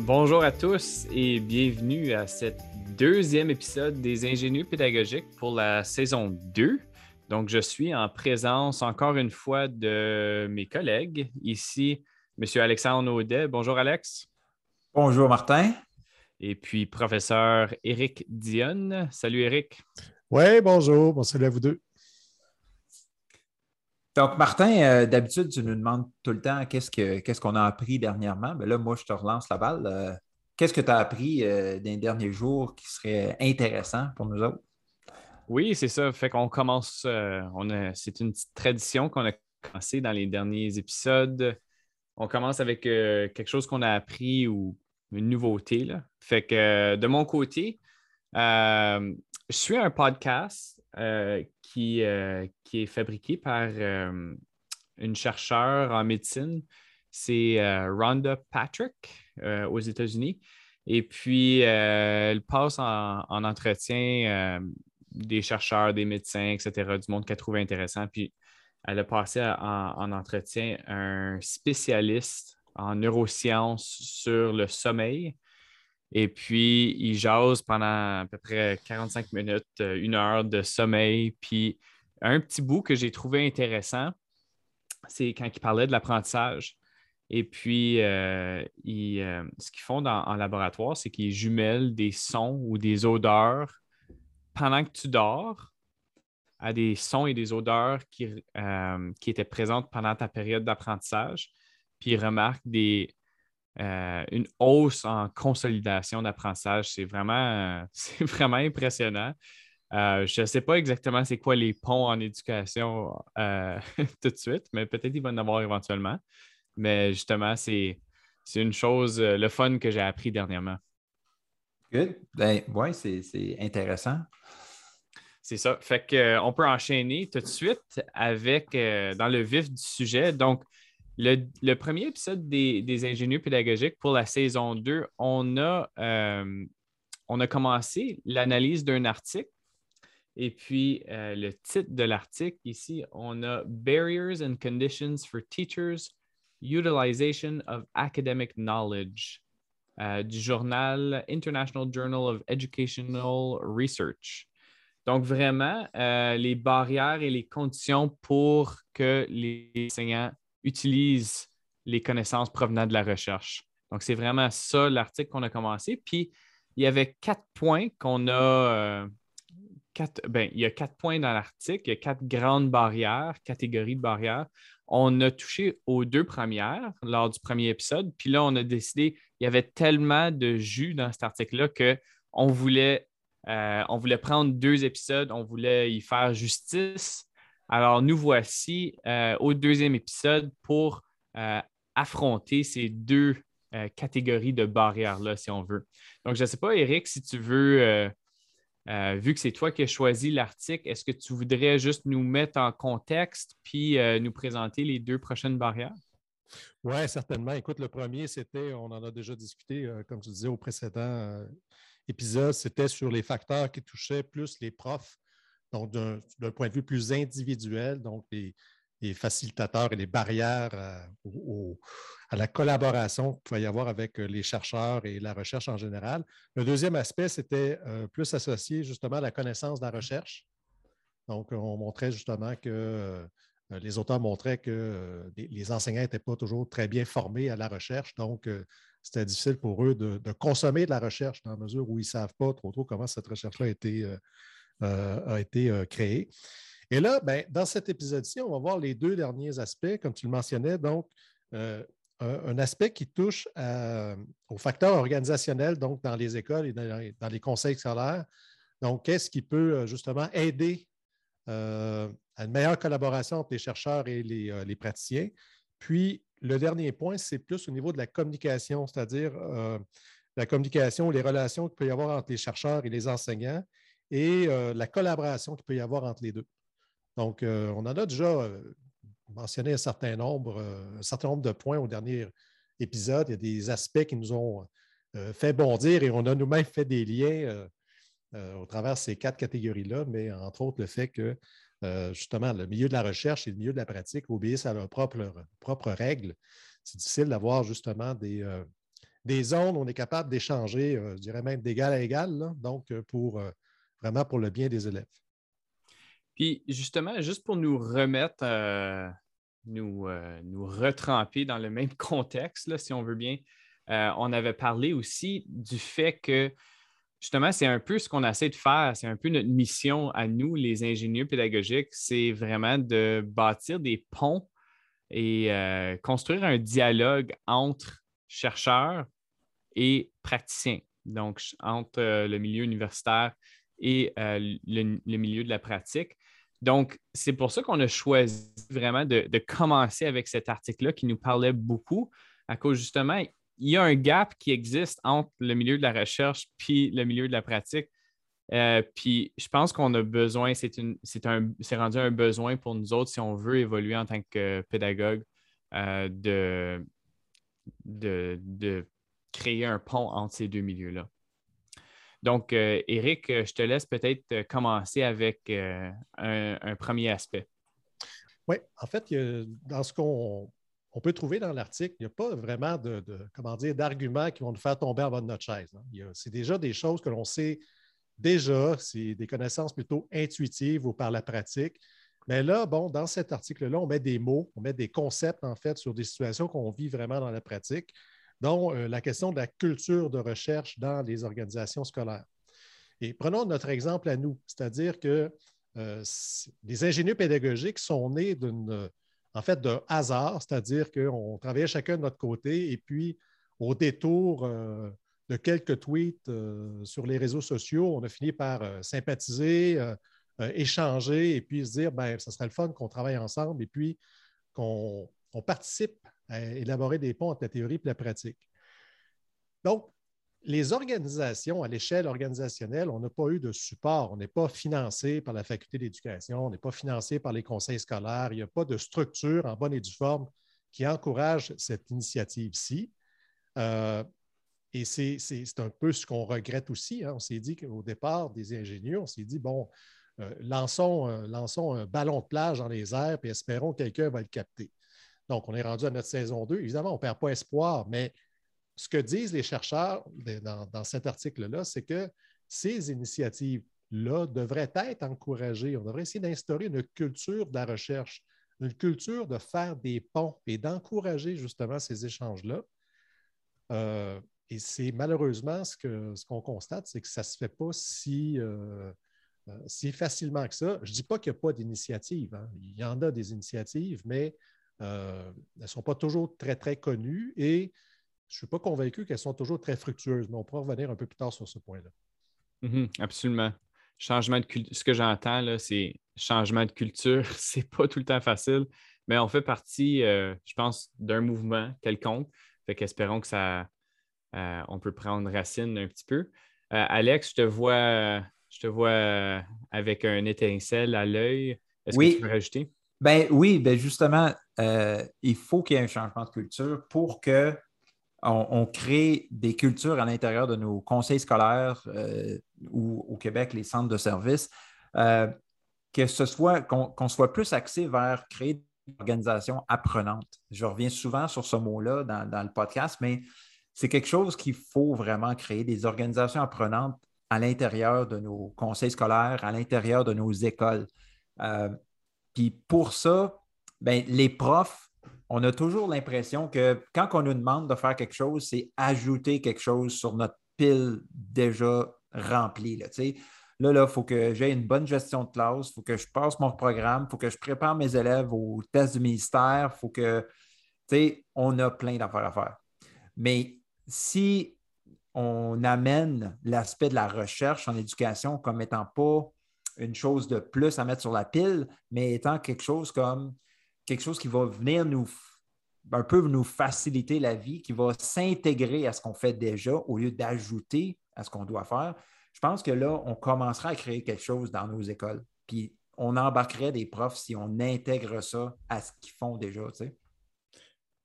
Bonjour à tous et bienvenue à cet deuxième épisode des ingénieurs pédagogiques pour la saison 2. Donc, je suis en présence encore une fois de mes collègues. Ici, M. Alexandre Audet. Bonjour, Alex. Bonjour, Martin. Et puis, professeur Éric Dionne. Salut, Éric. Oui, bonjour. Bon, salut à vous deux. Donc, Martin, euh, d'habitude, tu nous demandes tout le temps qu'est-ce qu'on a appris dernièrement. Mais ben là, moi, je te relance la balle. Euh, qu'est-ce que tu as appris euh, les derniers jours qui serait intéressant pour nous autres? Oui, c'est ça. Fait qu'on commence, c'est une petite tradition qu'on a commencé dans les derniers épisodes. On commence avec quelque chose qu'on a appris ou une nouveauté. Là. Fait que de mon côté, je suis un podcast qui, euh, qui, est fabriqué par euh, une chercheure en médecine. C'est Rhonda Patrick aux États-Unis. Et puis, elle passe en, entretien des chercheurs, des médecins, etc., du monde qu'elle trouve intéressant. Puis, elle a passé en, entretien un spécialiste en neurosciences sur le sommeil. Et puis, il jase pendant à peu près 45 minutes, euh, une heure de sommeil. Puis, un petit bout que j'ai trouvé intéressant, c'est quand il parlait de l'apprentissage. Et puis, euh, euh, ce qu'ils font en laboratoire, c'est qu'ils jumellent des sons ou des odeurs pendant que tu dors à des sons et des odeurs qui, qui étaient présentes pendant ta période d'apprentissage. Puis, ils remarquent des, euh, une hausse en consolidation d'apprentissage. C'est vraiment, vraiment impressionnant. Euh, je ne sais pas exactement c'est quoi les ponts en éducation euh, tout de suite, mais peut-être il va en avoir éventuellement. Mais justement, c'est, une chose, le fun que j'ai appris dernièrement. Good. Ben, oui, c'est, intéressant. C'est ça. Fait qu'on peut enchaîner tout de suite avec dans le vif du sujet. Donc, le, premier épisode des, ingénieurs pédagogiques pour la saison 2, on a, euh, on a commencé l'analyse d'un article. Et puis, euh, le titre de l'article ici, on a Barriers and Conditions for Teachers, Utilization of Academic Knowledge euh, du journal International Journal of Educational Research. Donc, vraiment, les barrières et les conditions pour que les enseignants utilise les connaissances provenant de la recherche. Donc, c'est vraiment ça l'article qu'on a commencé. Puis, il y avait quatre points qu'on a. Euh, quatre, ben, il y a quatre points dans l'article, il y a quatre grandes barrières, catégories de barrières. On a touché aux deux premières lors du premier épisode. Puis là, on a décidé, il y avait tellement de jus dans cet article-là qu'on voulait, euh, voulait prendre deux épisodes, on voulait y faire justice alors, nous voici euh, au deuxième épisode pour euh, affronter ces deux euh, catégories de barrières-là, si on veut. Donc, je ne sais pas, Eric, si tu veux, vu que c'est toi qui as choisi l'article, est-ce que tu voudrais juste nous mettre en contexte puis nous présenter les deux prochaines barrières? Oui, certainement. Écoute, le premier, c'était, on en a déjà discuté, comme tu disais au précédent épisode, c'était sur les facteurs qui touchaient plus les profs donc, d'un point de vue plus individuel, donc les, facilitateurs et les barrières euh, à, la collaboration qu'il pouvait y avoir avec euh, les chercheurs et la recherche en général. Le deuxième aspect, c'était euh, plus associé justement à la connaissance de la recherche. Donc, on montrait justement que les auteurs montraient que les, enseignants n'étaient pas toujours très bien formés à la recherche. Donc, c'était difficile pour eux de, consommer de la recherche dans la mesure où ils ne savent pas trop trop comment cette recherche-là a été a été euh, créé. Et là, ben, dans cet épisode-ci, on va voir les deux derniers aspects, comme tu le mentionnais. Donc, euh, un, aspect qui touche aux facteurs organisationnels, donc dans les écoles et dans, les conseils scolaires. Donc, qu'est-ce qui peut euh, justement aider euh, à une meilleure collaboration entre les chercheurs et les, praticiens? Puis, le dernier point, c'est plus au niveau de la communication, c'est-à-dire la communication, les relations qu'il peut y avoir entre les chercheurs et les enseignants et la collaboration qu'il peut y avoir entre les deux. Donc, on en a déjà mentionné un certain nombre, euh, un certain nombre de points au dernier épisode. Il y a des aspects qui nous ont euh, fait bondir et on a nous-mêmes fait des liens euh, au travers de ces quatre catégories-là, mais entre autres le fait que justement le milieu de la recherche et le milieu de la pratique obéissent à leurs propres, propres règles. C'est difficile d'avoir justement des, des zones où on est capable d'échanger, je dirais même d'égal à égal, donc pour vraiment pour le bien des élèves. Puis justement, juste pour nous remettre, euh, nous, euh, nous retremper dans le même contexte, si on veut bien, euh, on avait parlé aussi du fait que justement, c'est un peu ce qu'on essaie de faire, c'est un peu notre mission à nous, les ingénieurs pédagogiques, c'est vraiment de bâtir des ponts et construire un dialogue entre chercheurs et praticiens, donc entre le milieu universitaire et le, milieu de la pratique. Donc, c'est pour ça qu'on a choisi vraiment de, commencer avec cet article-là qui nous parlait beaucoup, à cause justement, il y a un gap qui existe entre le milieu de la recherche puis le milieu de la pratique. Euh, puis je pense qu'on a besoin, c'est rendu un besoin pour nous autres si on veut évoluer en tant que pédagogue euh, de, de créer un pont entre ces deux milieux-là. Donc, euh, Eric, euh, je te laisse peut-être euh, commencer avec un, premier aspect. Oui, en fait, dans ce qu'on peut trouver dans l'article, il n'y a pas vraiment de, comment dire, d'arguments qui vont nous faire tomber en bas de notre chaise. Hein. C'est déjà des choses que l'on sait déjà, c'est des connaissances plutôt intuitives ou par la pratique. Mais là, bon, dans cet article-là, on met des mots, on met des concepts, en fait, sur des situations qu'on vit vraiment dans la pratique dont euh, la question de la culture de recherche dans les organisations scolaires. Et prenons notre exemple à nous, c'est-à-dire que euh, les ingénieurs pédagogiques sont nés d'une, en fait, d'un hasard, c'est-à-dire qu'on travaillait chacun de notre côté et puis au détour euh, de quelques tweets sur les réseaux sociaux, on a fini par sympathiser, échanger et puis se dire, ben, ça serait le fun qu'on travaille ensemble et puis qu'on participe à élaborer des ponts entre la théorie et la pratique. Donc, les organisations, à l'échelle organisationnelle, on n'a pas eu de support. On n'est pas financé par la faculté d'éducation, on n'est pas financé par les conseils scolaires. Il n'y a pas de structure en bonne et due forme qui encourage cette initiative-ci. Euh, et c'est un peu ce qu'on regrette aussi. Hein. On s'est dit qu'au départ des ingénieurs, on s'est dit, bon, euh, lançons, euh, lançons, un ballon de plage dans les airs et espérons que quelqu'un va le capter. Donc, on est rendu à notre saison 2. Évidemment, on ne perd pas espoir, mais ce que disent les chercheurs dans, cet article-là, c'est que ces initiatives-là devraient être encouragées. On devrait essayer d'instaurer une culture de la recherche, une culture de faire des ponts et d'encourager justement ces échanges-là. Euh, et c'est malheureusement ce qu'on ce constate, c'est que ça ne se fait pas si, euh, euh, si facilement que ça. Je ne dis pas qu'il n'y a pas d'initiatives. Hein. Il y en a des initiatives, mais euh, elles ne sont pas toujours très, très connues et je ne suis pas convaincu qu'elles sont toujours très fructueuses, mais on pourra revenir un peu plus tard sur ce point-là. Mhm, absolument. Changement de Ce que j'entends, c'est changement de culture. c'est pas tout le temps facile, mais on fait partie, euh, je pense, d'un mouvement quelconque. Fait qu'espérons que ça, euh, on peut prendre racine un petit peu. Alex, je te vois, je te vois avec un étincelle à l'œil. Est-ce que tu peux rajouter? Ben oui, ben justement, euh, il faut qu'il y ait un changement de culture pour que on, crée des cultures à l'intérieur de nos conseils scolaires euh, ou au Québec, les centres de services, euh, que ce soit qu'on soit plus axé vers créer des organisations apprenantes. Je reviens souvent sur ce mot-là dans, dans, le podcast, mais c'est quelque chose qu'il faut vraiment créer, des organisations apprenantes à l'intérieur de nos conseils scolaires, à l'intérieur de nos écoles. Puis pour ça, ben, les profs, on a toujours l'impression que quand on nous demande de faire quelque chose, c'est ajouter quelque chose sur notre pile déjà remplie. Là, là, il faut que j'ai une bonne gestion de classe, il faut que je passe mon programme, il faut que je prépare mes élèves au test du ministère, il faut que, on a plein d'affaires à faire. Mais si on amène l'aspect de la recherche en éducation comme étant pas une chose de plus à mettre sur la pile, mais étant quelque chose comme quelque chose qui va venir nous un peu nous faciliter la vie, qui va s'intégrer à ce qu'on fait déjà au lieu d'ajouter à ce qu'on doit faire. Je pense que là, on commencera à créer quelque chose dans nos écoles. Puis on embarquerait des profs si on intègre ça à ce qu'ils font déjà.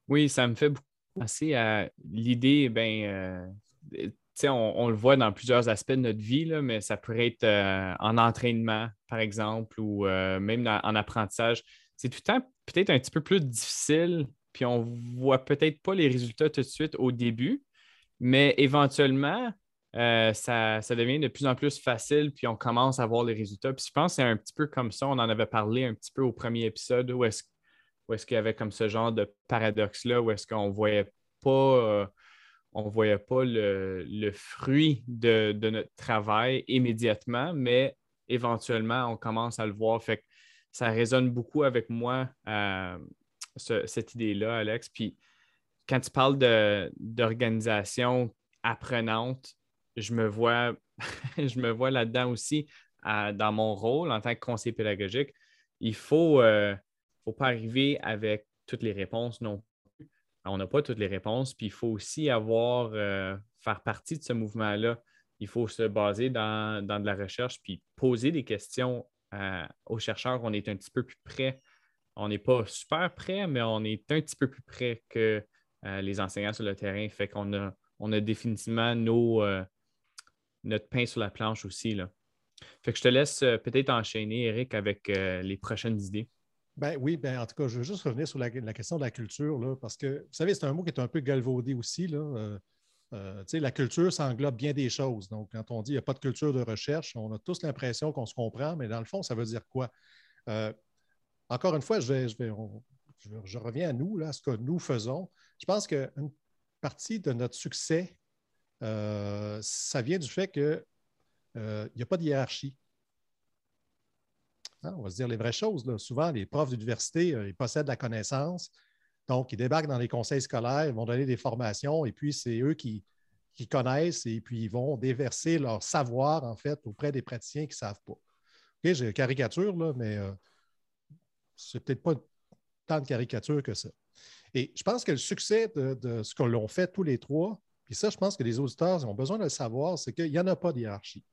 Oui, ça me fait beaucoup penser à l'idée, ben, euh, on, le voit dans plusieurs aspects de notre vie, là, mais ça pourrait être euh, en entraînement, par exemple, ou euh, même en apprentissage. C'est tout le temps peut-être un petit peu plus difficile, puis on voit peut-être pas les résultats tout de suite au début, mais éventuellement, euh, ça, devient de plus en plus facile, puis on commence à voir les résultats. Puis je pense que c'est un petit peu comme ça, on en avait parlé un petit peu au premier épisode, où est-ce est qu'il y avait comme ce genre de paradoxe-là, où est-ce qu'on voyait pas on ne voyait pas le, fruit de, notre travail immédiatement, mais éventuellement, on commence à le voir. Fait ça résonne beaucoup avec moi, euh, cette idée-là, Alex. Puis quand tu parles d'organisation apprenante, je me vois, je me vois là-dedans aussi dans mon rôle en tant que conseiller pédagogique. Il ne faut, euh, faut pas arriver avec toutes les réponses non on n'a pas toutes les réponses. Puis il faut aussi avoir, euh, faire partie de ce mouvement-là. Il faut se baser dans, de la recherche, puis poser des questions euh, aux chercheurs. On est un petit peu plus près. On n'est pas super près, mais on est un petit peu plus près que euh, les enseignants sur le terrain. Fait qu'on a, on a définitivement nos, notre pain sur la planche aussi. Là. Fait que je te laisse peut-être enchaîner, Eric, avec les prochaines idées. Ben oui, ben en tout cas, je veux juste revenir sur la, question de la culture, là, parce que, vous savez, c'est un mot qui est un peu galvaudé aussi. Là. Euh, euh, la culture, ça englobe bien des choses. Donc, quand on dit qu'il n'y a pas de culture de recherche, on a tous l'impression qu'on se comprend, mais dans le fond, ça veut dire quoi? Euh, encore une fois, je, reviens à nous, là, à ce que nous faisons. Je pense qu'une partie de notre succès, ça vient du fait qu'il n'y a pas de hiérarchie. Hein, on va se dire les vraies choses. Souvent, les profs d'université, euh, ils possèdent la connaissance. Donc, ils débarquent dans les conseils scolaires, ils vont donner des formations et puis c'est eux qui, connaissent et puis ils vont déverser leur savoir, en fait, auprès des praticiens qui ne savent pas. OK, j'ai une caricature, là, mais euh, c'est peut-être pas tant de caricature que ça. Et je pense que le succès de, ce que l'on fait tous les trois, puis ça, je pense que les auditeurs ont besoin de le savoir, c'est qu'il n'y en a pas de hiérarchie.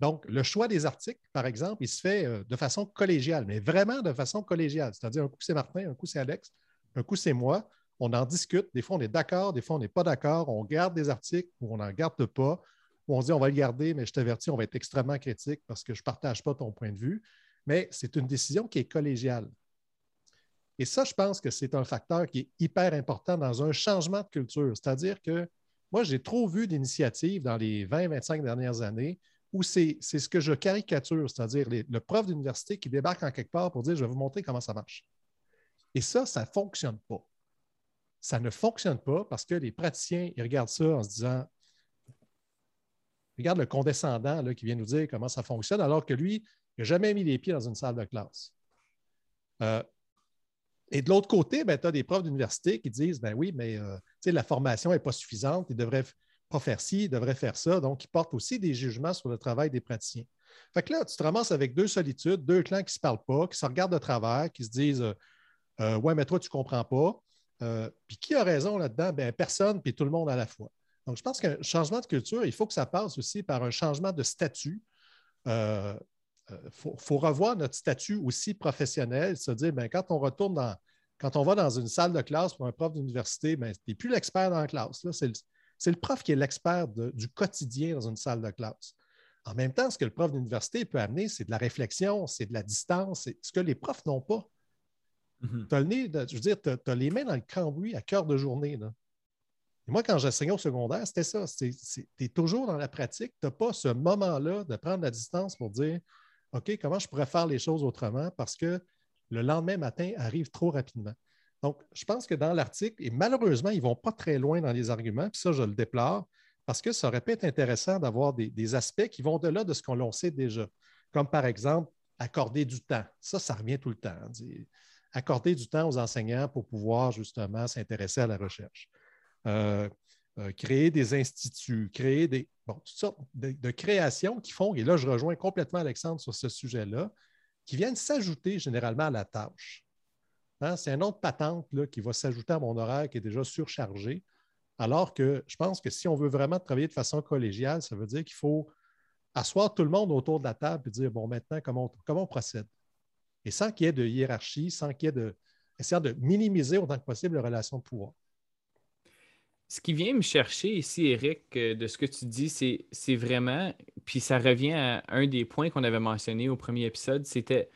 Donc, le choix des articles, par exemple, il se fait euh, de façon collégiale, mais vraiment de façon collégiale. C'est-à-dire, un coup, c'est Martin, un coup, c'est Alex, un coup, c'est moi. On en discute. Des fois, on est d'accord, des fois, on n'est pas d'accord. On garde des articles ou on n'en garde pas. Ou on dit, on va le garder, mais je t'avertis, on va être extrêmement critique parce que je ne partage pas ton point de vue. Mais c'est une décision qui est collégiale. Et ça, je pense que c'est un facteur qui est hyper important dans un changement de culture. C'est-à-dire que moi, j'ai trop vu d'initiatives dans les 20-25 dernières années ou c'est ce que je caricature, c'est-à-dire le prof d'université qui débarque en quelque part pour dire je vais vous montrer comment ça marche. Et ça, ça ne fonctionne pas. Ça ne fonctionne pas parce que les praticiens, ils regardent ça en se disant Regarde le condescendant là, qui vient nous dire comment ça fonctionne, alors que lui, il n'a jamais mis les pieds dans une salle de classe. Euh, et de l'autre côté, ben, tu as des profs d'université qui disent ben oui, mais euh, la formation n'est pas suffisante, ils devraient pas faire ci, devrait faire ça. Donc, ils portent aussi des jugements sur le travail des praticiens. Fait que là, tu te ramasses avec deux solitudes, deux clans qui ne se parlent pas, qui se regardent de travers, qui se disent euh, euh, Ouais, mais toi, tu ne comprends pas. Euh, puis qui a raison là-dedans? Ben, personne, puis tout le monde à la fois. Donc, je pense qu'un changement de culture, il faut que ça passe aussi par un changement de statut. Il faut, revoir notre statut aussi professionnel, se dire, ben, quand on retourne dans, quand on va dans une salle de classe pour un prof d'université, ben, tu n'es plus l'expert dans la classe. C'est le prof qui est l'expert du quotidien dans une salle de classe. En même temps, ce que le prof d'université peut amener, c'est de la réflexion, c'est de la distance, c'est ce que les profs n'ont pas. Mm-hmm. Tu as le nez, je veux dire, tu as, les mains dans le cambouis à cœur de journée. Et moi, quand j'enseignais au secondaire, c'était ça. Tu es toujours dans la pratique. Tu n'as pas ce moment-là de prendre la distance pour dire OK, comment je pourrais faire les choses autrement parce que le lendemain matin arrive trop rapidement. Donc, je pense que dans l'article, et malheureusement, ils ne vont pas très loin dans les arguments, puis ça, je le déplore, parce que ça aurait pu être intéressant d'avoir des, aspects qui vont au-delà de ce qu'on sait déjà, comme par exemple accorder du temps. Ça, ça revient tout le temps. Hein, accorder du temps aux enseignants pour pouvoir justement s'intéresser à la recherche. Euh, euh, créer des instituts, créer des, bon, toutes sortes de, créations qui font, et là je rejoins complètement Alexandre sur ce sujet-là, qui viennent s'ajouter généralement à la tâche. Hein, c'est une autre patente qui va s'ajouter à mon horaire qui est déjà surchargé. Alors que je pense que si on veut vraiment travailler de façon collégiale, ça veut dire qu'il faut asseoir tout le monde autour de la table et dire bon, maintenant, comment on, comment on procède? Et sans qu'il y ait de hiérarchie, sans qu'il y ait de. essayant de minimiser autant que possible les relations de pouvoir. Ce qui vient me chercher ici, Eric, euh, de ce que tu dis, c'est vraiment, puis ça revient à un des points qu'on avait mentionné au premier épisode, c'était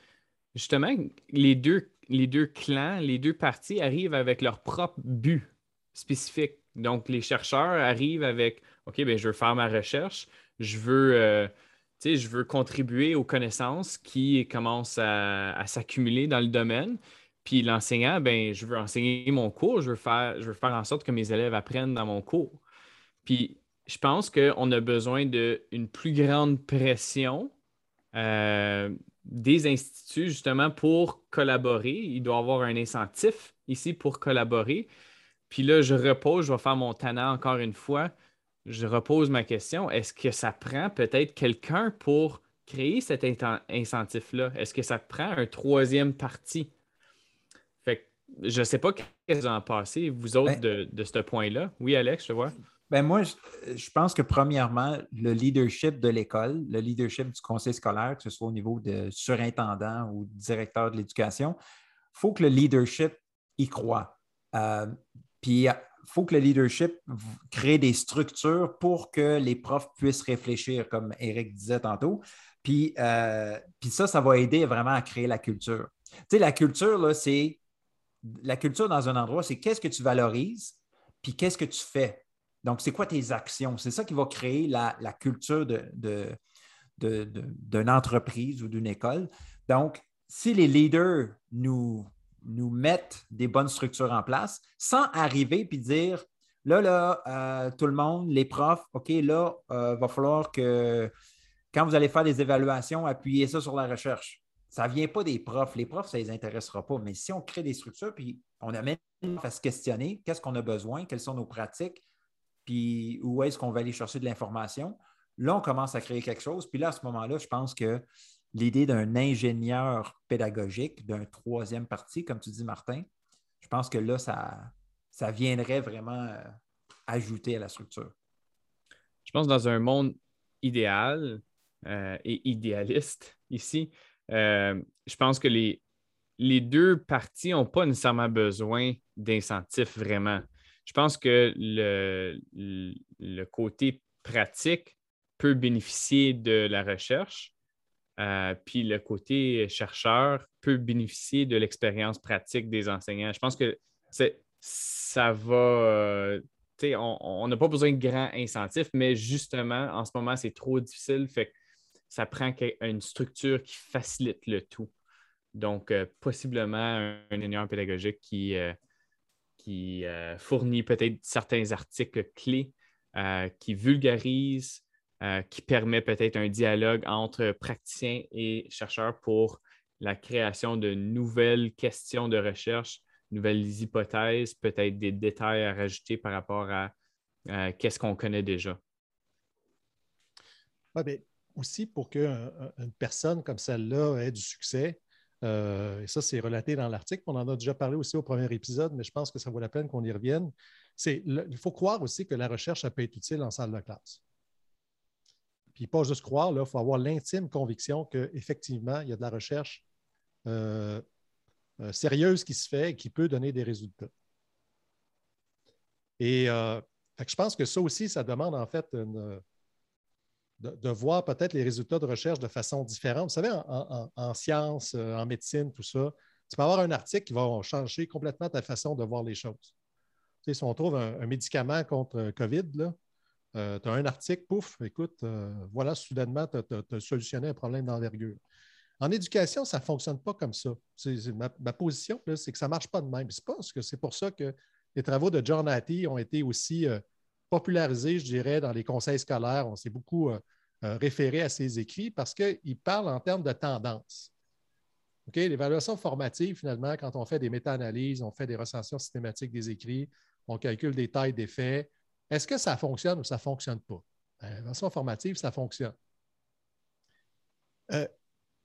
justement les deux, les deux clans, les deux parties arrivent avec leur propre but spécifique. Donc, les chercheurs arrivent avec OK, ben, je veux faire ma recherche, je veux, euh, je veux contribuer aux connaissances qui commencent à, s'accumuler dans le domaine. Puis l'enseignant, ben, je veux enseigner mon cours, je veux, faire, je veux faire en sorte que mes élèves apprennent dans mon cours. Puis je pense qu'on a besoin d'une plus grande pression euh, des instituts justement pour collaborer. Il doit y avoir un incentif ici pour collaborer. Puis là, je repose, je vais faire mon tannant encore une fois. Je repose ma question. Est-ce que ça prend peut-être quelqu'un pour créer cet incentif-là? Est-ce que ça prend un troisième parti? Fait que je ne sais pas qu'est-ce que vous en pensez, vous autres, ben de, ce point-là. Oui, Alex, je vois. Ben moi, je, pense que premièrement, le leadership de l'école, le leadership du conseil scolaire, que ce soit au niveau de surintendant ou directeur de l'éducation, il faut que le leadership y croit. Euh, puis il faut que le leadership crée des structures pour que les profs puissent réfléchir, comme Eric disait tantôt. Puis, euh, puis ça, ça va aider vraiment à créer la culture. Tu sais, la culture, c'est la culture dans un endroit, c'est qu'est-ce que tu valorises, puis qu'est-ce que tu fais. Donc, c'est quoi tes actions? C'est ça qui va créer la, culture d'une de, entreprise ou d'une école. Donc, si les leaders nous, nous mettre des bonnes structures en place sans arriver puis dire là, là, euh, tout le monde, les profs, OK, là, il euh, va falloir que quand vous allez faire des évaluations, appuyez ça sur la recherche. Ça ne vient pas des profs. Les profs, ça ne les intéressera pas. Mais si on crée des structures, puis on amène à se questionner qu'est-ce qu'on a besoin, quelles sont nos pratiques, puis où est-ce qu'on va aller chercher de l'information, là, on commence à créer quelque chose. Puis là, à ce moment-là, je pense que l'idée d'un ingénieur pédagogique, d'un troisième parti, comme tu dis, Martin, je pense que là, ça, ça viendrait vraiment euh, ajouter à la structure. Je pense que dans un monde idéal euh, et idéaliste ici, euh, je pense que les, les deux parties n'ont pas nécessairement besoin d'incentifs vraiment. Je pense que le, le côté pratique peut bénéficier de la recherche, euh, puis le côté chercheur peut bénéficier de l'expérience pratique des enseignants. Je pense que ça va. Euh, on n'a pas besoin de grands incentifs, mais justement, en ce moment, c'est trop difficile. Fait que ça prend une structure qui facilite le tout. Donc, euh, possiblement un, ingénieur pédagogique qui, qui fournit peut-être certains articles clés, qui vulgarise, euh, qui permet peut-être un dialogue entre praticiens et chercheurs pour la création de nouvelles questions de recherche, nouvelles hypothèses, peut-être des détails à rajouter par rapport à qu'est-ce qu'on connaît déjà. Ben, aussi, pour qu'une personne comme celle-là ait du succès, euh, et ça, c'est relaté dans l'article. On en a déjà parlé aussi au premier épisode, mais je pense que ça vaut la peine qu'on y revienne. il faut croire aussi que la recherche, peut être utile en salle de classe. Puis pas juste croire, il faut avoir l'intime conviction qu'effectivement, il y a de la recherche euh, euh, sérieuse qui se fait et qui peut donner des résultats. Et je pense que ça aussi, ça demande en fait de, voir peut-être les résultats de recherche de façon différente. Vous savez, en, sciences, en médecine, tout ça, tu peux avoir un article qui va changer complètement ta façon de voir les choses. Si on trouve un, médicament contre COVID, là, euh, tu as un article, pouf, écoute, euh, voilà, soudainement, tu as, solutionné un problème d'envergure. En éducation, ça ne fonctionne pas comme ça. ma, position, c'est que ça ne marche pas de même. C'est que c'est pour ça que les travaux de John Hattie ont été aussi euh, popularisé, je dirais, dans les conseils scolaires. On s'est beaucoup euh, référé à ces écrits parce qu'il parle en termes de tendance. L'évaluation formative, finalement, quand on fait des méta-analyses, on fait des recensions systématiques des écrits, on calcule des tailles d'effets, est-ce que ça fonctionne ou ça ne fonctionne pas? Ben, l'évaluation formative, ça fonctionne. Euh,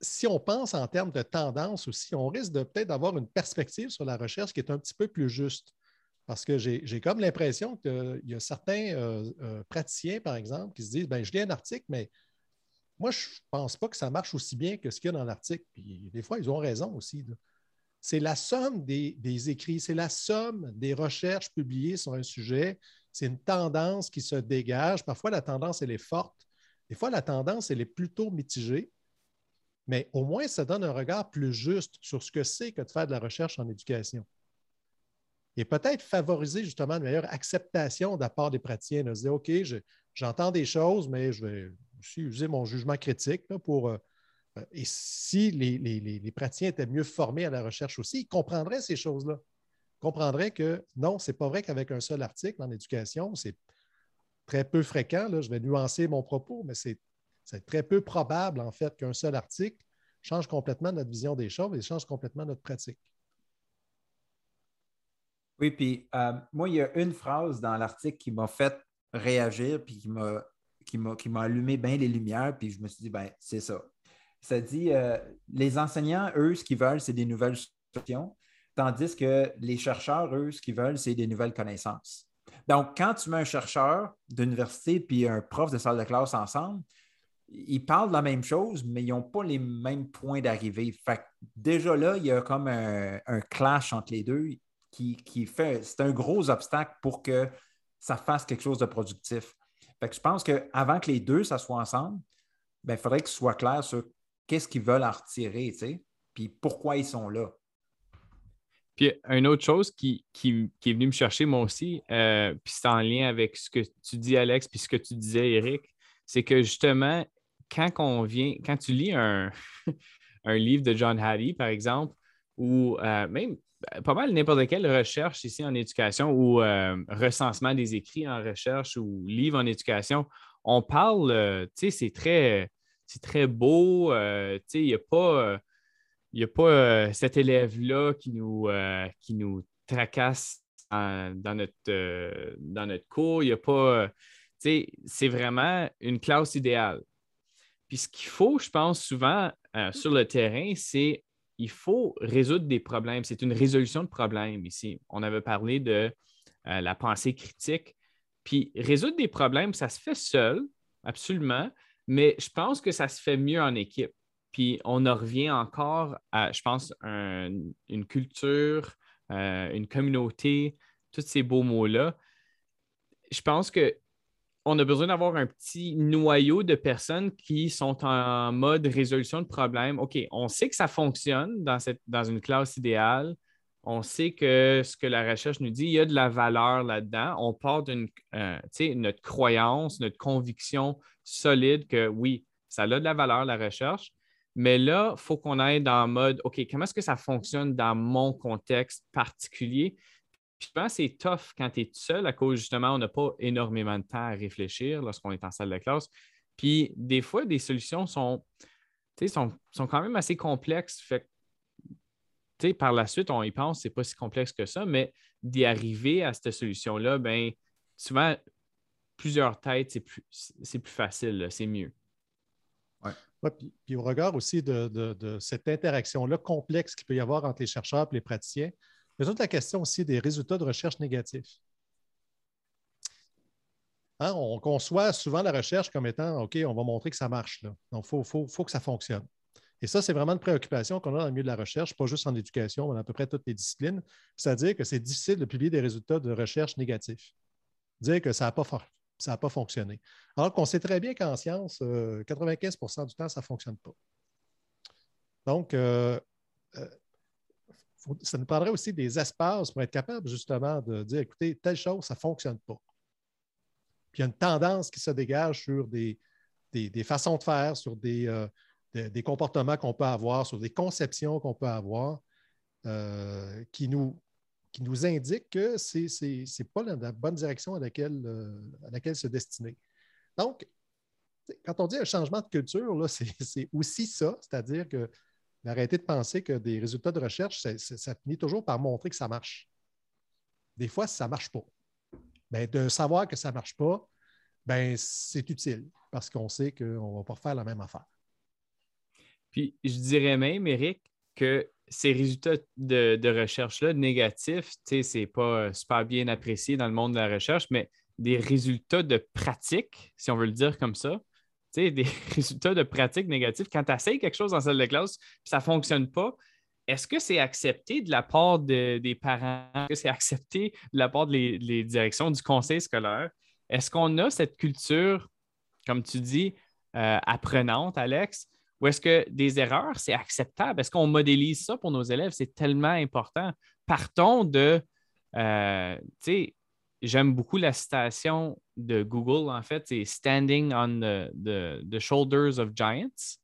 si on pense en termes de tendance aussi, on risque peut-être d'avoir une perspective sur la recherche qui est un petit peu plus juste. Parce que j'ai comme l'impression qu'il y a certains euh, euh, praticiens, par exemple, qui se disent ben, Je lis un article, mais moi, je ne pense pas que ça marche aussi bien que ce qu'il y a dans l'article. Puis des fois, ils ont raison aussi. C'est la somme des, des écrits, c'est la somme des recherches publiées sur un sujet. C'est une tendance qui se dégage. Parfois, la tendance, elle est forte. Des fois, la tendance, elle est plutôt mitigée mais au moins, ça donne un regard plus juste sur ce que c'est que de faire de la recherche en éducation. Et peut-être favoriser justement une meilleure acceptation de la part des praticiens, de se dire, OK, j'entends des choses, mais je vais aussi user mon jugement critique pour... Euh, euh, et si les, praticiens étaient mieux formés à la recherche aussi, ils comprendraient ces choses-là. Ils comprendraient que non, ce n'est pas vrai qu'avec un seul article en éducation, c'est très peu fréquent, là, je vais nuancer mon propos, mais c'est très peu probable, en fait, qu'un seul article change complètement notre vision des choses et change complètement notre pratique. Oui, puis euh, moi, il y a une phrase dans l'article qui m'a fait réagir, puis qui m'a, qui m'a, allumé bien les lumières, puis je me suis dit, ben c'est ça. Ça dit, euh, les enseignants, eux, ce qu'ils veulent, c'est des nouvelles solutions, tandis que les chercheurs, eux, ce qu'ils veulent, c'est des nouvelles connaissances. Donc, quand tu mets un chercheur d'université puis un prof de salle de classe ensemble, ils parlent de la même chose, mais ils n'ont pas les mêmes points d'arrivée. Fait déjà là, il y a comme un, clash entre les deux qui, fait. C'est un gros obstacle pour que ça fasse quelque chose de productif. Fait je pense qu'avant que les deux s'assoient ensemble, ben, il faudrait qu'ils soient clairs sur qu'est-ce qu'ils veulent en retirer, tu sais, puis pourquoi ils sont là. Puis une autre chose qui, est venue me chercher moi aussi, euh, puis c'est en lien avec ce que tu dis, Alex, puis ce que tu disais, Eric, c'est que justement, quand on vient, quand tu lis un, livre de John Hattie, par exemple, ou euh, même euh, pas mal n'importe quelle recherche ici en éducation ou euh, recensement des écrits en recherche ou livre en éducation, on parle, tu sais, c'est très, très beau, tu sais, il n'y a pas, il a pas cet élève-là qui nous, qui nous tracasse dans, notre, dans notre cours, il n'y a pas, tu sais, c'est vraiment une classe idéale. Puis ce qu'il faut, je pense, souvent euh, sur le terrain, c'est il faut résoudre des problèmes. C'est une résolution de problèmes ici. On avait parlé de euh, la pensée critique. Puis résoudre des problèmes, ça se fait seul, absolument, mais je pense que ça se fait mieux en équipe. Puis on en revient encore à, je pense, une culture, euh, une communauté, tous ces beaux mots-là. Je pense que on a besoin d'avoir un petit noyau de personnes qui sont en mode résolution de problèmes. OK, on sait que ça fonctionne dans une classe idéale. On sait que ce que la recherche nous dit, il y a de la valeur là-dedans. On part d'une euh, notre croyance, notre conviction solide que oui, ça a de la valeur, la recherche. Mais là, il faut qu'on aille dans le mode, OK, comment est-ce que ça fonctionne dans mon contexte particulier? Je pense que c'est tough quand tu es seul à cause justement, on n'a pas énormément de temps à réfléchir lorsqu'on est en salle de classe. Puis des fois, des solutions sont, sont, sont quand même assez complexes. Fait par la suite, on y pense, c'est pas si complexe que ça, mais d'y arriver à cette solution-là, ben, souvent, plusieurs têtes, c'est plus, plus facile, c'est mieux. Ouais. puis, au regard aussi de, de cette interaction-là complexe qu'il peut y avoir entre les chercheurs et les praticiens, il la question aussi des résultats de recherche négatifs. Hein, on conçoit souvent la recherche comme étant OK, on va montrer que ça marche. Donc, il faut, que ça fonctionne. Et ça, c'est vraiment une préoccupation qu'on a dans le milieu de la recherche, pas juste en éducation, mais dans à peu près toutes les disciplines. C'est-à-dire que c'est difficile de publier des résultats de recherche négatifs. Dire que ça n'a pas, pas fonctionné. Alors qu'on sait très bien qu'en science, 95% euh, du temps, ça ne fonctionne pas. Donc, euh, euh, ça nous prendrait aussi des espaces pour être capable justement de dire, écoutez, telle chose, ça ne fonctionne pas. Puis il y a une tendance qui se dégage sur des, des, façons de faire, sur des, euh, des, comportements qu'on peut avoir, sur des conceptions qu'on peut avoir, euh, qui nous qui nous indiquent que ce n'est pas la, bonne direction à laquelle, à laquelle se destiner. Donc, quand on dit un changement de culture, c'est aussi ça, c'est-à-dire que d'arrêter de penser que des résultats de recherche, ça, finit toujours par montrer que ça marche. Des fois, ça ne marche pas. Ben, de savoir que ça ne marche pas, ben, c'est utile parce qu'on sait qu'on ne va pas faire la même affaire. Puis, je dirais même, Eric, que ces résultats de, recherche-là négatifs, ce n'est pas super bien apprécié dans le monde de la recherche, mais des résultats de pratique, si on veut le dire comme ça, des résultats de pratique négatifs, quand tu essayes quelque chose en salle de classe et ça ne fonctionne pas, est-ce que c'est accepté de la part des parents? Est-ce que c'est accepté de la part des directions du conseil scolaire? Est-ce qu'on a cette culture, comme tu dis, euh, apprenante, Alex? Ou est-ce que des erreurs, c'est acceptable? Est-ce qu'on modélise ça pour nos élèves? C'est tellement important. Partons de, euh, j'aime beaucoup la citation de Google, en fait, c'est Standing on the, shoulders of giants.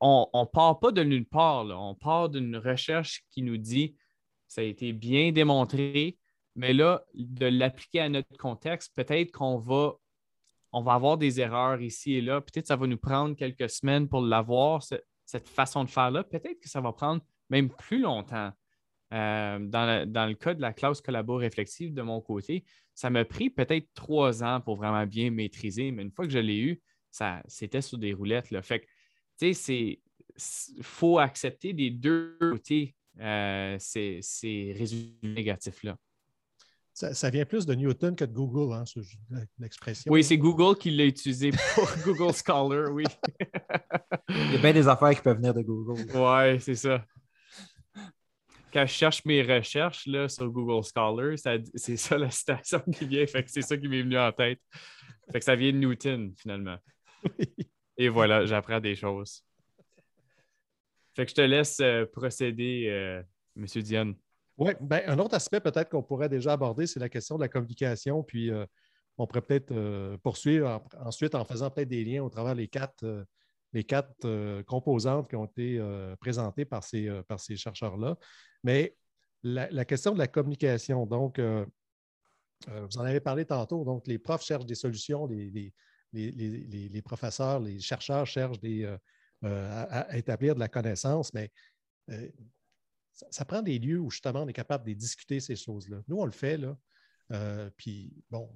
on ne part pas de nulle part, on part d'une recherche qui nous dit ça a été bien démontré, mais là, de l'appliquer à notre contexte, peut-être qu'on va, on va avoir des erreurs ici et là. Peut-être que ça va nous prendre quelques semaines pour l'avoir, cette façon de faire-là. Peut-être que ça va prendre même plus longtemps. Euh, dans, le, cas de la classe collabo réflexive de mon côté, ça m'a pris peut-être trois ans pour vraiment bien maîtriser, mais une fois que je l'ai eu, ça, c'était sur des roulettes. Là. Fait que, tu sais, il faut accepter des deux côtés euh, ces, résultats négatifs-là. Ça, vient plus de Newton que de Google, hein, l'expression. Oui, c'est Google qui l'a utilisé pour Google Scholar, oui. Il y a bien des affaires qui peuvent venir de Google. Oui, c'est ça quand je cherche mes recherches là, sur Google Scholar, c'est ça la citation qui vient. Fait que c'est ça qui m'est venu en tête. Fait que ça vient de Newton, finalement. Et voilà, j'apprends des choses. Fait que je te laisse euh, procéder, euh, M. Diane. Oui, ben, un autre aspect peut-être qu'on pourrait déjà aborder, c'est la question de la communication. Puis euh, on pourrait peut-être poursuivre ensuite en faisant peut-être des liens au travers des quatre les quatre euh, composantes qui ont été euh, présentées par ces, euh, par ces chercheurs-là. Mais la, question de la communication, donc, vous en avez parlé tantôt, donc les profs cherchent des solutions, les, professeurs, les chercheurs cherchent à, établir de la connaissance, mais ça, prend des lieux où justement on est capable de discuter ces choses-là. Nous, on le fait, là. puis, bon,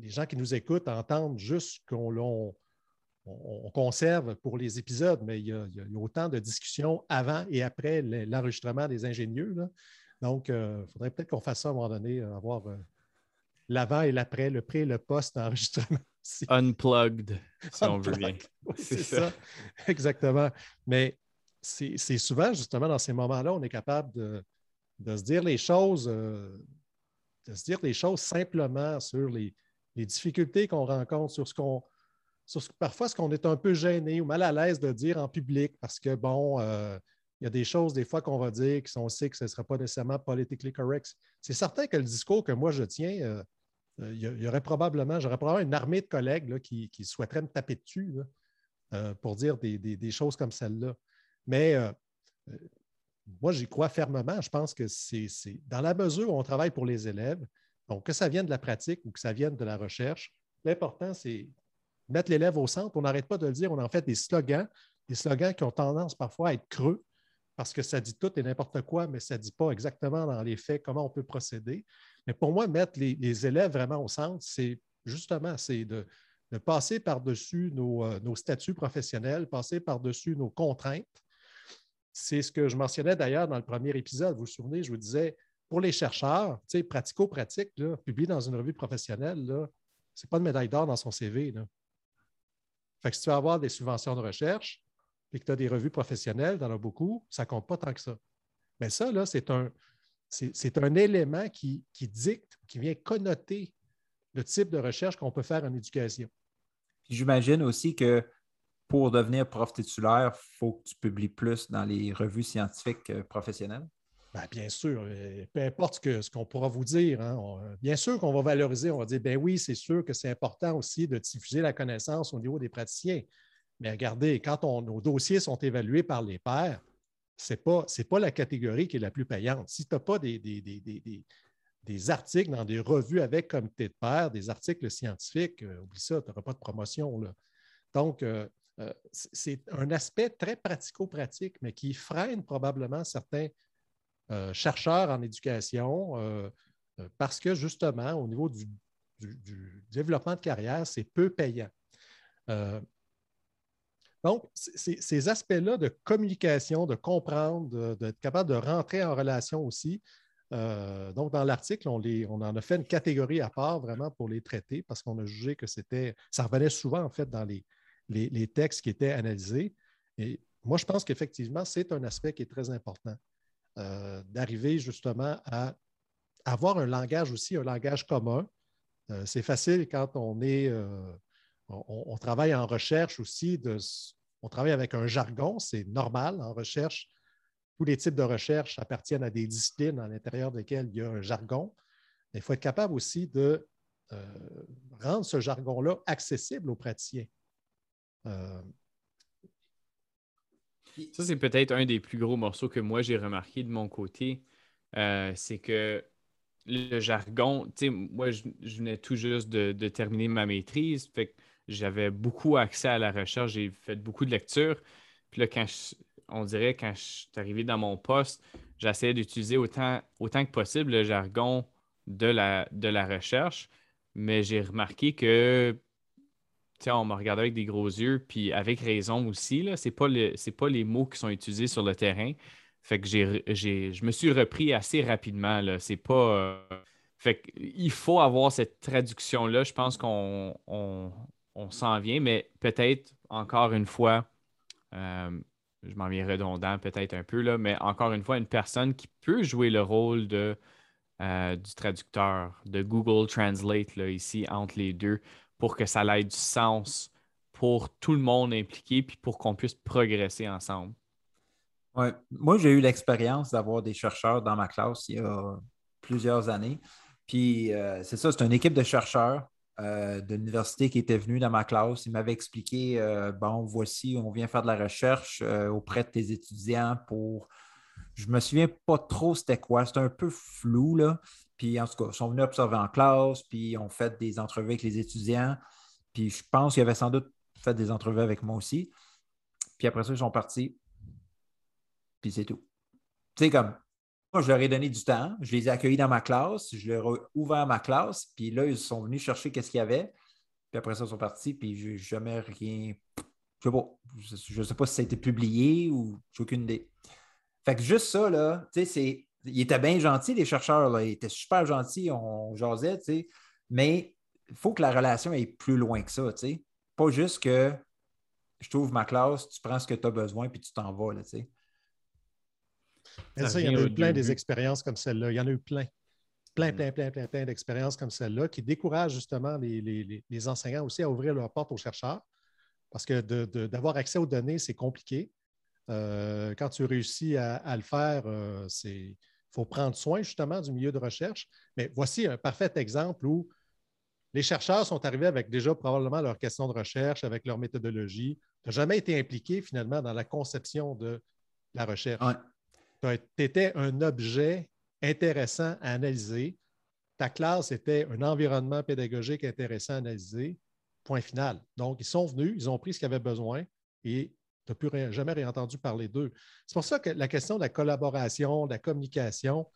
les gens qui nous écoutent entendent juste qu'on on, conserve pour les épisodes, mais il y, a, autant de discussions avant et après l'enregistrement des ingénieux. Donc, il euh, faudrait peut-être qu'on fasse ça à un moment donné, euh, avoir euh, l'avant et l'après, le pré et le post-enregistrement. Unplugged, si on veut bien. c'est ça. Exactement. Mais c'est souvent, justement, dans ces moments-là, on est capable de, se dire les choses, de se dire les choses simplement sur les difficultés qu'on rencontre, sur ce qu'on parfois ce qu'on est un peu gêné ou mal à l'aise de dire en public parce que, bon, euh, il y a des choses des fois qu'on va dire qui sont sait que ce ne sera pas nécessairement politically correct. C'est certain que le discours que moi je tiens, euh, euh, il y aurait probablement, j'aurais probablement une armée de collègues qui, souhaiteraient me taper dessus pour dire des, choses comme celle-là. Mais moi, j'y crois fermement. Je pense que c'est dans la mesure où on travaille pour les élèves, donc que ça vienne de la pratique ou que ça vienne de la recherche, l'important, c'est mettre l'élève au centre. On n'arrête pas de le dire. On en fait des slogans, des slogans qui ont tendance parfois à être creux parce que ça dit tout et n'importe quoi, mais ça ne dit pas exactement dans les faits comment on peut procéder. Mais pour moi, mettre les, élèves vraiment au centre, c'est justement c'est de, passer par-dessus nos, euh, nos, statuts professionnels, passer par-dessus nos contraintes. C'est ce que je mentionnais d'ailleurs dans le premier épisode. Vous vous souvenez, je vous disais, pour les chercheurs, pratico-pratique, publié dans une revue professionnelle, ce n'est pas de médaille d'or dans son CV. Fait que si tu veux avoir des subventions de recherche et que tu as des revues professionnelles, en as beaucoup, ça ne compte pas tant que ça. Mais ça, là, c'est un, c'est, un élément qui, dicte, qui vient connoter le type de recherche qu'on peut faire en éducation. J'imagine aussi que pour devenir prof titulaire, il faut que tu publies plus dans les revues scientifiques euh, professionnelles. Ben, bien sûr, euh, peu importe ce qu'on pourra vous dire. Hein, euh, bien sûr qu'on va valoriser, on va dire, ben oui, c'est sûr que c'est important aussi de diffuser la connaissance au niveau des praticiens. Mais regardez, quand nos dossiers sont évalués par les pairs, ce n'est pas, pas la catégorie qui est la plus payante. Si tu n'as pas des, des, articles dans des revues avec comité de pairs, des articles scientifiques, euh, oublie ça, tu n'auras pas de promotion. Donc, c'est un aspect très pratico-pratique, mais qui freine probablement certains chercheurs en éducation parce que justement, au niveau du, développement de carrière, c'est peu payant. Donc, ces aspects-là de communication, de comprendre, d'être capable de rentrer en relation aussi. Euh, donc, dans l'article, on, on, en a fait une catégorie à part vraiment pour les traiter parce qu'on a jugé que c'était. Ça revenait souvent, en fait, dans les, les, textes qui étaient analysés. Et moi, je pense qu'effectivement, c'est un aspect qui est très important euh, d'arriver justement à avoir un langage aussi, un langage commun. Euh, c'est facile quand on est on, travaille en recherche aussi, on travaille avec un jargon, c'est normal en recherche. Tous les types de recherche appartiennent à des disciplines à l'intérieur desquelles il y a un jargon. il faut être capable aussi de euh, rendre ce jargon-là accessible aux praticiens. Ça, c'est peut-être un des plus gros morceaux que moi j'ai remarqué de mon côté. Euh, c'est que le jargon, tu sais, moi, je, venais tout juste de, terminer ma maîtrise. Fait que j'avais beaucoup accès à la recherche, j'ai fait beaucoup de lectures. Puis là, quand on dirait, quand je suis arrivé dans mon poste, j'essayais d'utiliser autant, que possible le jargon de la recherche, mais j'ai remarqué que on m'a regardé avec des gros yeux, puis avec raison aussi. Ce n'est pas, pas, les mots qui sont utilisés sur le terrain. Fait que je me suis repris assez rapidement. C'est pas. Euh, fait il faut avoir cette traduction-là. Je pense qu'on on s'en vient, mais peut-être encore une fois, euh, je m'en viens redondant peut-être un peu, là, mais encore une fois, une personne qui peut jouer le rôle de, euh, du traducteur, de Google Translate là, ici entre les deux, pour que ça ait du sens pour tout le monde impliqué, puis pour qu'on puisse progresser ensemble. Ouais. Moi, j'ai eu l'expérience d'avoir des chercheurs dans ma classe il y a plusieurs années. Puis euh, c'est ça, c'est une équipe de chercheurs euh, de l'université qui était venu dans ma classe. Il m'avait expliqué euh, bon, voici, on vient faire de la recherche euh, auprès de tes étudiants pour. Je ne me souviens pas trop c'était quoi, c'était un peu flou, là. Puis en tout cas, ils sont venus observer en classe, puis on fait des entrevues avec les étudiants. Puis je pense qu'ils avaient sans doute fait des entrevues avec moi aussi. Puis après ça, ils sont partis. Puis c'est tout. Tu sais, comme moi, je leur ai donné du temps. Je les ai accueillis dans ma classe. Je leur ai ouvert ma classe. Puis là, ils sont venus chercher qu'est-ce qu'il y avait. Puis après ça, ils sont partis. Puis je n'ai jamais rien. Je ne sais pas. Sais pas si ça a été publié ou j'ai aucune idée. Fait que juste ça, là, tu sais, c'est. Ils étaient bien gentils, les chercheurs, là. Ils étaient super gentils, on jasait, tu sais. Mais il faut que la relation aille plus loin que ça, tu sais. Pas juste que je t'ouvre ma classe, tu prends ce que tu as besoin, puis tu t'en vas, là, tu sais il y en a eu plein des expériences comme celle-là. Il y en a eu plein. Plein, plein, plein, plein, plein d'expériences comme celle-là qui découragent justement les, enseignants aussi à ouvrir leurs portes aux chercheurs. Parce que d'avoir accès aux données, c'est compliqué. Euh, quand tu réussis à, le faire, euh, il faut prendre soin justement du milieu de recherche. Mais voici un parfait exemple où les chercheurs sont arrivés avec déjà probablement leurs questions de recherche, avec leur méthodologie. Tu n'as jamais été impliqué finalement dans la conception de la recherche tu étais un objet intéressant à analyser. Ta classe était un environnement pédagogique intéressant à analyser. Point final. Donc, ils sont venus, ils ont pris ce qu'ils avaient besoin et n'as plus jamais réentendu parler d'eux. C'est pour ça que la question de la collaboration, de la communication,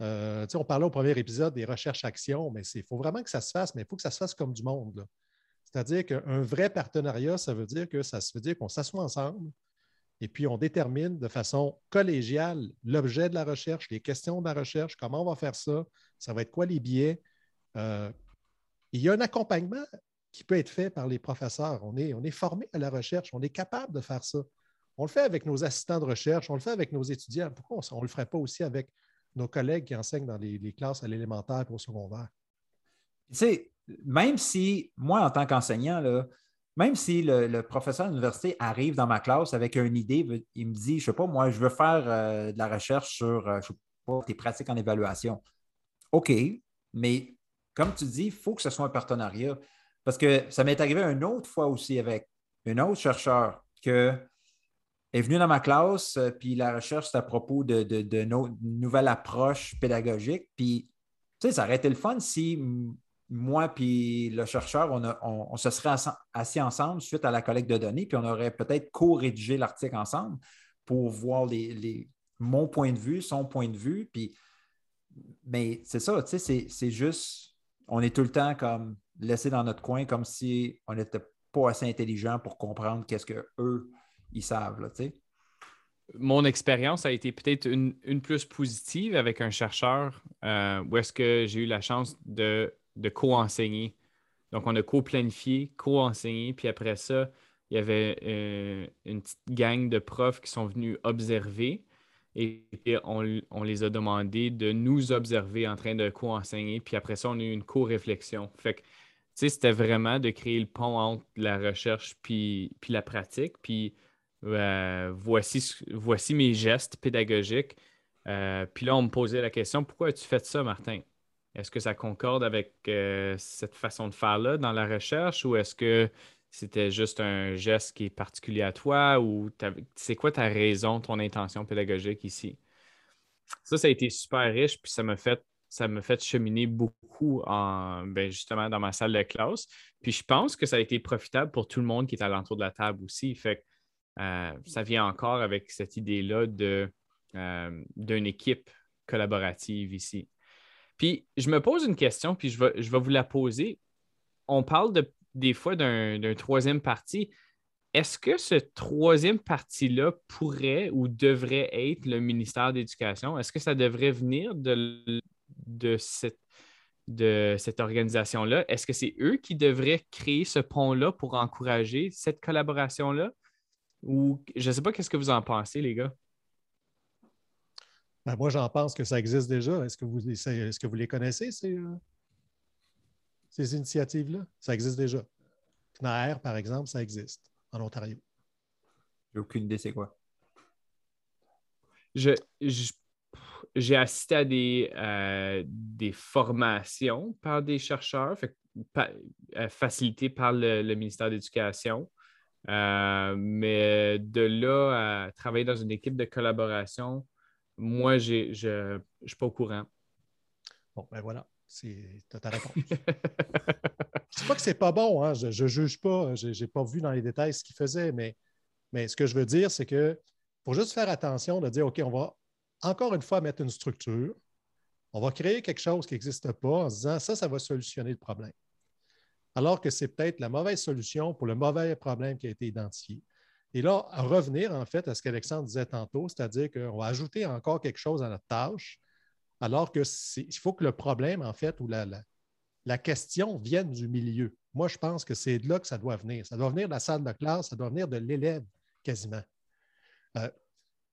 euh, on parlait au premier épisode des recherches-actions, mais il faut vraiment que ça se fasse, mais il faut que ça se fasse comme du monde. C'est-à-dire qu'un vrai partenariat, ça veut dire que ça veut dire qu'on s'assoit ensemble, et puis on détermine de façon collégiale l'objet de la recherche, les questions de la recherche, comment on va faire ça, ça va être quoi les biais. Euh, il y a un accompagnement qui peut être fait par les professeurs. On est, on est formé à la recherche, on est capable de faire ça. On le fait avec nos assistants de recherche, on le fait avec nos étudiants. Pourquoi on ne le ferait pas aussi avec nos collègues qui enseignent dans les, classes à l'élémentaire et au secondaire? Tu sais, même si moi, en tant qu'enseignant, même si le, professeur de l'université arrive dans ma classe avec une idée, il me dit, je ne sais pas, moi, je veux faire euh, de la recherche sur, euh, je sais pas, tes pratiques en évaluation. OK, mais comme tu dis, il faut que ce soit un partenariat. Parce que ça m'est arrivé une autre fois aussi avec un autre chercheur que est venu dans ma classe, euh, puis la recherche, c'est à propos de, de, nouvelle approche pédagogique. Puis, tu sais, ça aurait été le fun si moi puis le chercheur, on, se serait assis ensemble suite à la collecte de données, puis on aurait peut-être co-rédigé l'article ensemble pour voir les, mon point de vue, son point de vue. Puis, mais c'est ça, tu sais, c'est juste, on est tout le temps comme laissé dans notre coin, comme si on n'était pas assez intelligent pour comprendre qu'est-ce qu'eux, ils savent, là. Mon expérience a été peut-être une, plus positive avec un chercheur euh, où est-ce que j'ai eu la chance de, de co-enseigner. Donc, on a co-planifié, co-enseigné, puis après ça, il y avait euh, une petite gang de profs qui sont venus observer et, on, les a demandé de nous observer en train de co-enseigner. Puis après ça, on a eu une co-réflexion. Fait que, c'était vraiment de créer le pont entre la recherche puis, puis la pratique. Puis euh, voici, voici mes gestes pédagogiques. Euh, puis là, on me posait la question pourquoi as-tu fait ça, Martin? Est-ce que ça concorde avec euh, cette façon de faire-là dans la recherche ou est-ce que c'était juste un geste qui est particulier à toi ou c'est quoi ta raison, ton intention pédagogique ici? Ça, ça a été super riche, puis ça m'a fait, ça m'a fait cheminer beaucoup en, ben, justement dans ma salle de classe. Puis je pense que ça a été profitable pour tout le monde qui est alentour de la table aussi. Fait euh, ça vient encore avec cette idée-là de, euh, d'une équipe collaborative ici. Puis je me pose une question, puis je vais, je vais vous la poser. On parle de des fois d'un troisième parti. Est-ce que ce troisième parti-là pourrait ou devrait être le ministère d'Éducation? Est-ce que ça devrait venir de, de cette, de cette organisation-là? Est-ce que c'est eux qui devraient créer ce pont-là pour encourager cette collaboration-là? Ou je ne sais pas, qu'est-ce que vous en pensez, les gars? Ben, moi, j'en pense que ça existe déjà. Est-ce que vous, est-ce que vous les connaissez, ces, euh, ces initiatives-là? Ça existe déjà. CNAR, par exemple, ça existe en Ontario. J'ai aucune idée, c'est quoi. Je, j'ai assisté à des, euh, des formations par des chercheurs, euh, facilitées par le, ministère de l'Éducation. Euh, mais de là à travailler dans une équipe de collaboration, moi, je ne suis pas au courant. Bon, ben voilà. C'est ta réponse. je ne pas que c'est pas bon, hein. je ne juge pas, je n'ai pas vu dans les détails ce qu'il faisait, mais, mais ce que je veux dire, c'est qu'il faut juste faire attention de dire, OK, on va encore une fois mettre une structure, on va créer quelque chose qui n'existe pas en se disant, ça, ça va solutionner le problème. Alors que c'est peut-être la mauvaise solution pour le mauvais problème qui a été identifié. Et là, revenir en fait à ce qu'Alexandre disait tantôt, c'est-à-dire qu'on va ajouter encore quelque chose à notre tâche alors que il faut que le problème, en fait, ou la, la, question vienne du milieu. Moi, je pense que c'est de là que ça doit venir. Ça doit venir de la salle de classe, ça doit venir de l'élève quasiment. Euh,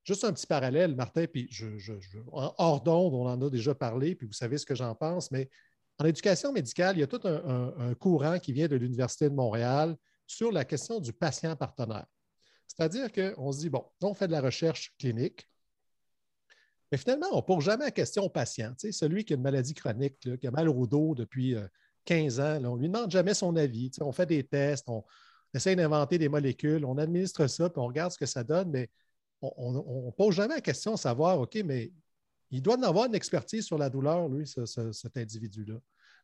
juste un petit parallèle, Martin, puis je, hors d'onde, on en a déjà parlé, puis vous savez ce que j'en pense, mais en éducation médicale, il y a tout un courant qui vient de l'Université de Montréal sur la question du patient partenaire. C'est-à-dire qu'on se dit, bon, on fait de la recherche clinique, mais finalement, on ne pose jamais la question au patient. celui qui a une maladie chronique, qui a mal au dos depuis 15 euh, ans, on ne lui demande jamais son avis. on fait des tests, on, essaie d'inventer des molécules, on administre ça, puis on regarde ce que ça donne, mais on ne pose jamais la question de savoir, OK, mais il doit en avoir une expertise sur la douleur, lui, cet individu-là.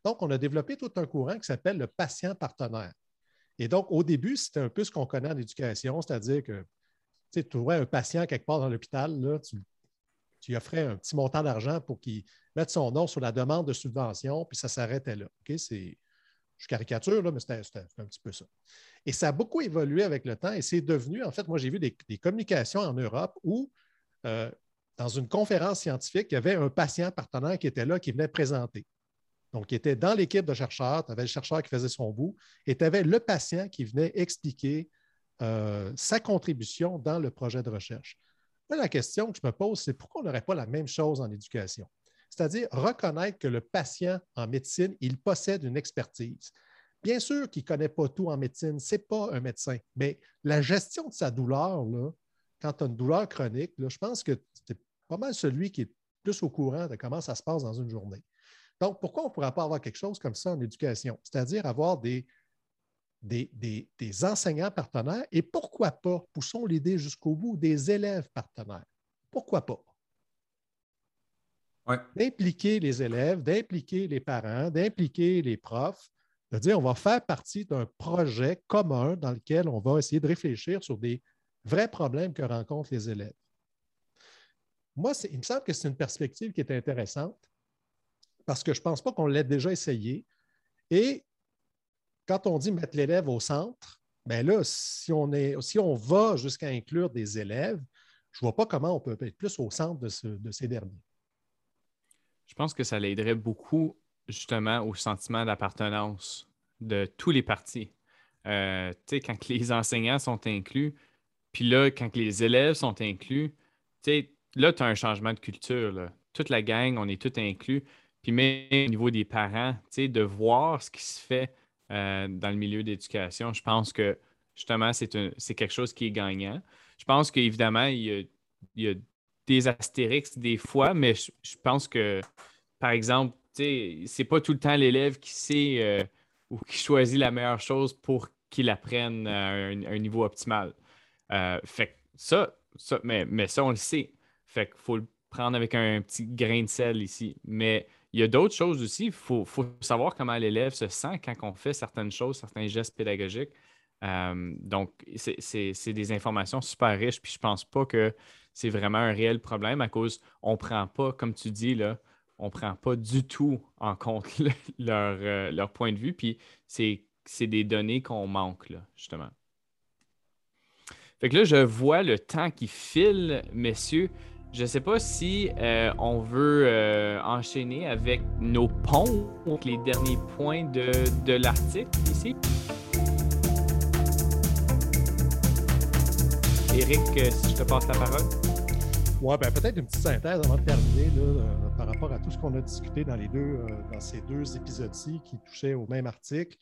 Donc, on a développé tout un courant qui s'appelle le patient partenaire. Et donc, au début, c'était un peu ce qu'on connaît en éducation, c'est-à-dire que tu trouverais un patient quelque part dans l'hôpital, tu tu offrais un petit montant d'argent pour qu'il mette son nom sur la demande de subvention, puis ça s'arrêtait là. Je caricature, là, mais c'était un petit peu ça. Et ça a beaucoup évolué avec le temps et c'est devenu, en fait, moi, j'ai vu des, communications en Europe où, euh, dans une conférence scientifique, il y avait un patient partenaire qui était là, qui venait présenter. Donc, il était dans l'équipe de chercheurs, tu avais le chercheur qui faisait son bout et tu avais le patient qui venait expliquer euh, sa contribution dans le projet de recherche la question que je me pose, c'est pourquoi on n'aurait pas la même chose en éducation? C'est-à-dire reconnaître que le patient en médecine, il possède une expertise. Bien sûr qu'il ne connaît pas tout en médecine, ce n'est pas un médecin, mais la gestion de sa douleur, là, quand tu as une douleur chronique, je pense que c'est pas mal celui qui est plus au courant de comment ça se passe dans une journée. Donc, pourquoi on ne pourrait pas avoir quelque chose comme ça en éducation? C'est-à-dire avoir des, des, des, enseignants partenaires et pourquoi pas, poussons l'idée jusqu'au bout, des élèves partenaires. Pourquoi pas? D'impliquer les élèves, d'impliquer les parents, d'impliquer les profs, de dire on va faire partie d'un projet commun dans lequel on va essayer de réfléchir sur des vrais problèmes que rencontrent les élèves. Moi, il me semble que c'est une perspective qui est intéressante parce que je ne pense pas qu'on l'ait déjà essayé. Et quand on dit mettre l'élève au centre, bien là, si on, est, si on va jusqu'à inclure des élèves, je ne vois pas comment on peut être plus au centre de, ces derniers. Je pense que ça l'aiderait beaucoup justement au sentiment d'appartenance de tous les partis. Euh, tu sais, quand les enseignants sont inclus, puis là, quand les élèves sont inclus, tu sais, là, tu as un changement de culture. Toute la gang, on est tous inclus. Puis même au niveau des parents, de voir ce qui se fait euh, dans le milieu d'éducation, je pense que justement, c'est quelque chose qui est gagnant. Je pense qu'évidemment, il, y a, des astérix des fois, mais je, pense que, par exemple, c'est pas tout le temps l'élève qui sait euh, ou qui choisit la meilleure chose pour qu'il apprenne à un, niveau optimal. Euh, fait ça, ça mais, mais ça, on le sait. Fait qu'il faut le prendre avec un, petit grain de sel ici. Mais il y a d'autres choses aussi. Il faut, savoir comment l'élève se sent quand on fait certaines choses, certains gestes pédagogiques. Euh, donc, c'est des informations super riches, puis je pense pas que c'est vraiment un réel problème à cause on prend pas, comme tu dis, là, on prend pas du tout en compte leur, euh, leur, point de vue, puis c'est des données qu'on manque, là, justement. Fait que là, je vois le temps qui file, messieurs. Je ne sais pas si euh, on veut euh, enchaîner avec nos ponts, les derniers points de, de l'article ici. Eric, euh, si je te passe la parole. Oui, ben, peut-être une petite synthèse avant de terminer par rapport à tout ce qu'on a discuté dans, les deux, dans ces deux épisodes-ci qui touchaient au même article.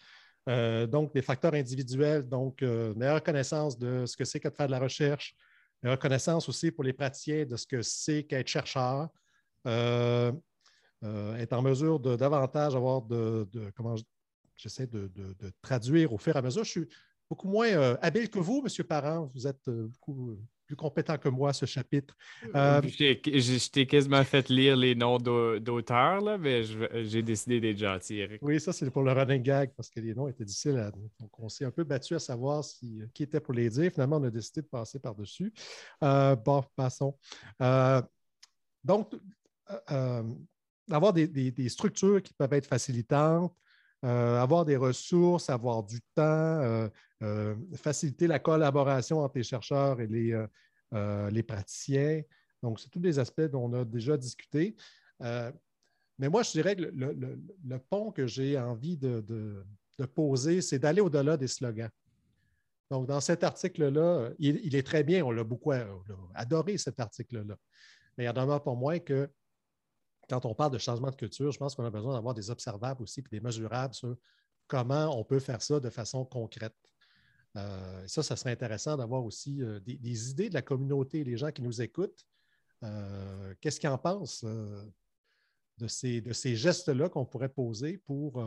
donc, des facteurs individuels, donc meilleure connaissance de ce que c'est que de faire de la recherche, reconnaissance aussi pour les praticiens de ce que c'est qu'être chercheur, euh, euh, être en mesure de davantage avoir de, comment j'essaie de, traduire au fur et à mesure. Je suis beaucoup moins euh, habile que vous, M. Parent. Vous êtes beaucoup plus compétent que moi ce chapitre. Euh, je t'ai quasiment fait lire les noms d'auteurs, mais j'ai décidé d'être gentil, Oui, ça, c'est pour le running gag, parce que les noms étaient difficiles à. Donc, on s'est un peu battu à savoir si, qui était pour les dire. Finalement, on a décidé de passer par-dessus. Euh, bon, passons. Euh, donc, avoir des, structures qui peuvent être facilitantes, avoir des ressources, avoir du temps, euh, faciliter la collaboration entre les chercheurs et les, euh, euh, les praticiens. Donc, c'est tous des aspects dont on a déjà discuté. mais moi, je dirais que le, pont que j'ai envie de, poser, c'est d'aller au-delà des slogans. Donc, dans cet article-là, il, est très bien, on l'a beaucoup adoré, cet article-là. Mais il y en a pour moi que quand on parle de changement de culture, je pense qu'on a besoin d'avoir des observables aussi, puis des mesurables sur comment on peut faire ça de façon concrète. Euh, ça, ça serait intéressant d'avoir aussi euh, des, idées de la communauté, les gens qui nous écoutent. Euh, qu'est-ce qu'ils en pensent de ces, de ces gestes-là qu'on pourrait poser pour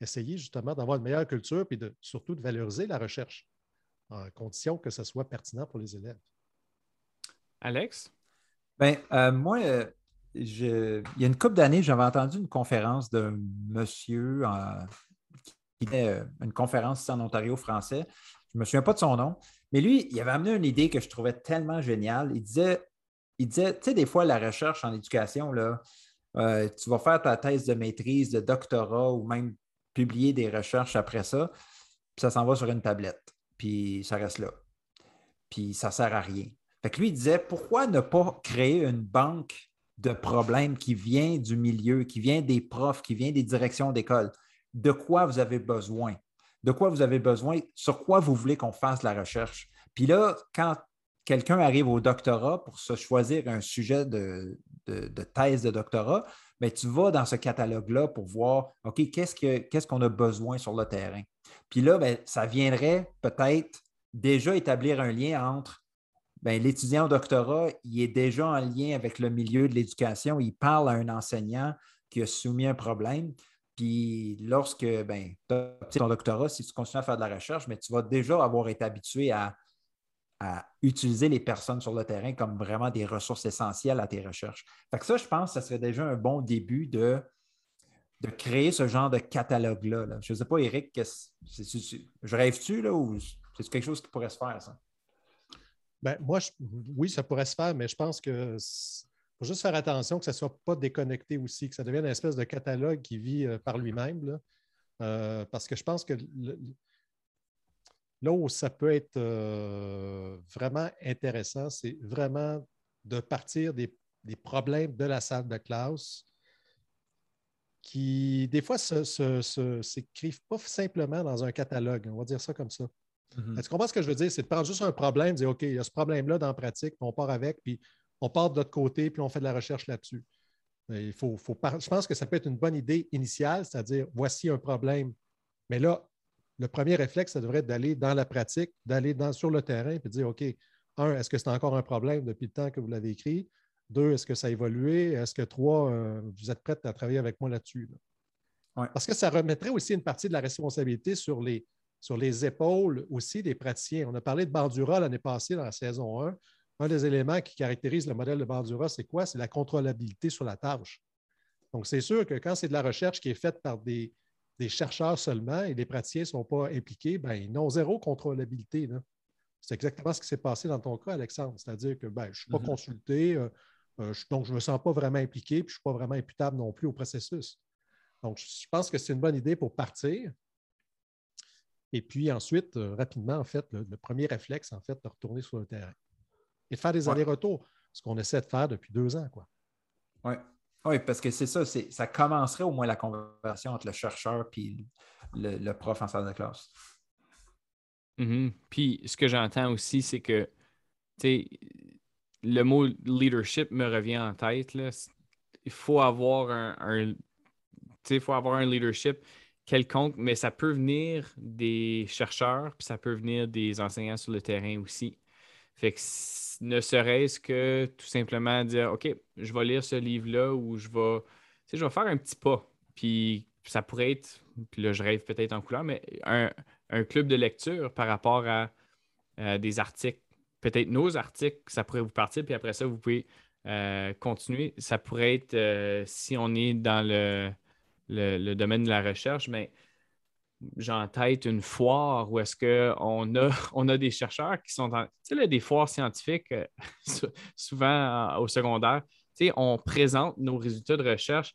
essayer justement d'avoir une meilleure culture et de, surtout de valoriser la recherche, en condition que ce soit pertinent pour les élèves? Alex? Bien, moi, il y a une couple d'années, j'avais entendu une conférence d'un monsieur était une conférence en Ontario français je ne me souviens pas de son nom, mais lui, il avait amené une idée que je trouvais tellement géniale. Il disait, il disait, tu sais, des fois, la recherche en éducation, là, euh, tu vas faire ta thèse de maîtrise, de doctorat ou même publier des recherches après ça, puis ça s'en va sur une tablette, puis ça reste là. Puis ça ne sert à rien. Fait que lui, il disait, pourquoi ne pas créer une banque de problèmes qui vient du milieu, qui vient des profs, qui vient des directions d'école? De quoi vous avez besoin? de quoi vous avez besoin, sur quoi vous voulez qu'on fasse la recherche. Puis là, quand quelqu'un arrive au doctorat pour se choisir un sujet de, thèse de doctorat, ben, tu vas dans ce catalogue-là pour voir, OK, qu'est-ce qu'on a besoin sur le terrain? Puis là, ben, ça viendrait peut-être déjà établir un lien entre ben, l'étudiant au doctorat, il est déjà en lien avec le milieu de l'éducation, il parle à un enseignant qui a soumis un problème. Puis lorsque ben, tu as ton doctorat, si tu continues à faire de la recherche, mais tu vas déjà avoir été habitué à, utiliser les personnes sur le terrain comme vraiment des ressources essentielles à tes recherches. Fait que ça, je pense que ça serait déjà un bon début de, de créer ce genre de catalogue-là. Je ne sais pas, Eric, je rêve-tu ou c'est quelque chose qui pourrait se faire, ça? Ben, moi, oui, ça pourrait se faire, mais je pense que faut juste faire attention que ça ne soit pas déconnecté aussi, que ça devienne une espèce de catalogue qui vit euh, par lui-même. Euh, parce que je pense que là où ça peut être euh, vraiment intéressant, c'est vraiment de partir des, problèmes de la salle de classe qui, des fois, ne s'écrivent pas simplement dans un catalogue. On va dire ça comme ça. Mm-hmm. Est-ce qu'on comprends ce que je veux dire? C'est de prendre juste un problème, de dire OK, il y a ce problème-là dans la pratique, puis on part avec, puis on part de l'autre côté, puis on fait de la recherche là-dessus. Il faut, Je pense que ça peut être une bonne idée initiale, c'est-à-dire voici un problème. Mais là, le premier réflexe, ça devrait être d'aller dans la pratique, d'aller sur le terrain et de dire OK, un, est-ce que c'est encore un problème depuis le temps que vous l'avez écrit? Deux, est-ce que ça a évolué? Est-ce que trois, euh, vous êtes prête à travailler avec moi là-dessus? Parce que ça remettrait aussi une partie de la responsabilité sur les, sur les épaules aussi des praticiens. On a parlé de Bandura l'année passée dans la saison 1 un des éléments qui caractérise le modèle de Bandura, c'est quoi? C'est la contrôlabilité sur la tâche. Donc, c'est sûr que quand c'est de la recherche qui est faite par des, chercheurs seulement et les praticiens ne sont pas impliqués, ben, ils n'ont zéro contrôlabilité. C'est exactement ce qui s'est passé dans ton cas, Alexandre. C'est-à-dire que ben, je ne suis pas mm-hmm. consulté, euh, euh, donc je ne me sens pas vraiment impliqué, puis je ne suis pas vraiment imputable non plus au processus. Donc, je pense que c'est une bonne idée pour partir. Et puis ensuite, euh, rapidement, en fait, le, premier réflexe, en fait, de retourner sur le terrain et de faire des allers-retours, ce qu'on essaie de faire depuis deux ans. Oui. Oui, parce que c'est ça, ça commencerait au moins la conversation entre le chercheur et le, prof en salle de classe. Mm-hmm. Puis ce que j'entends aussi, c'est que le mot leadership me revient en tête. Là. Il faut avoir un, faut avoir un leadership quelconque, mais ça peut venir des chercheurs, puis ça peut venir des enseignants sur le terrain aussi. Fait que ne serait-ce que tout simplement dire OK, je vais lire ce livre-là ou je vais, je vais faire un petit pas. Puis ça pourrait être, puis là je rêve peut-être en couleur, mais un, club de lecture par rapport à, des articles. Peut-être nos articles, ça pourrait vous partir, puis après ça, vous pouvez euh, continuer. Ça pourrait être, euh, si on est dans le, le, domaine de la recherche, mais j'ai en tête une foire où est-ce qu'on a, on a des chercheurs qui sont dans, tu sais, des foires scientifiques, euh, souvent au secondaire, tu sais, on présente nos résultats de recherche,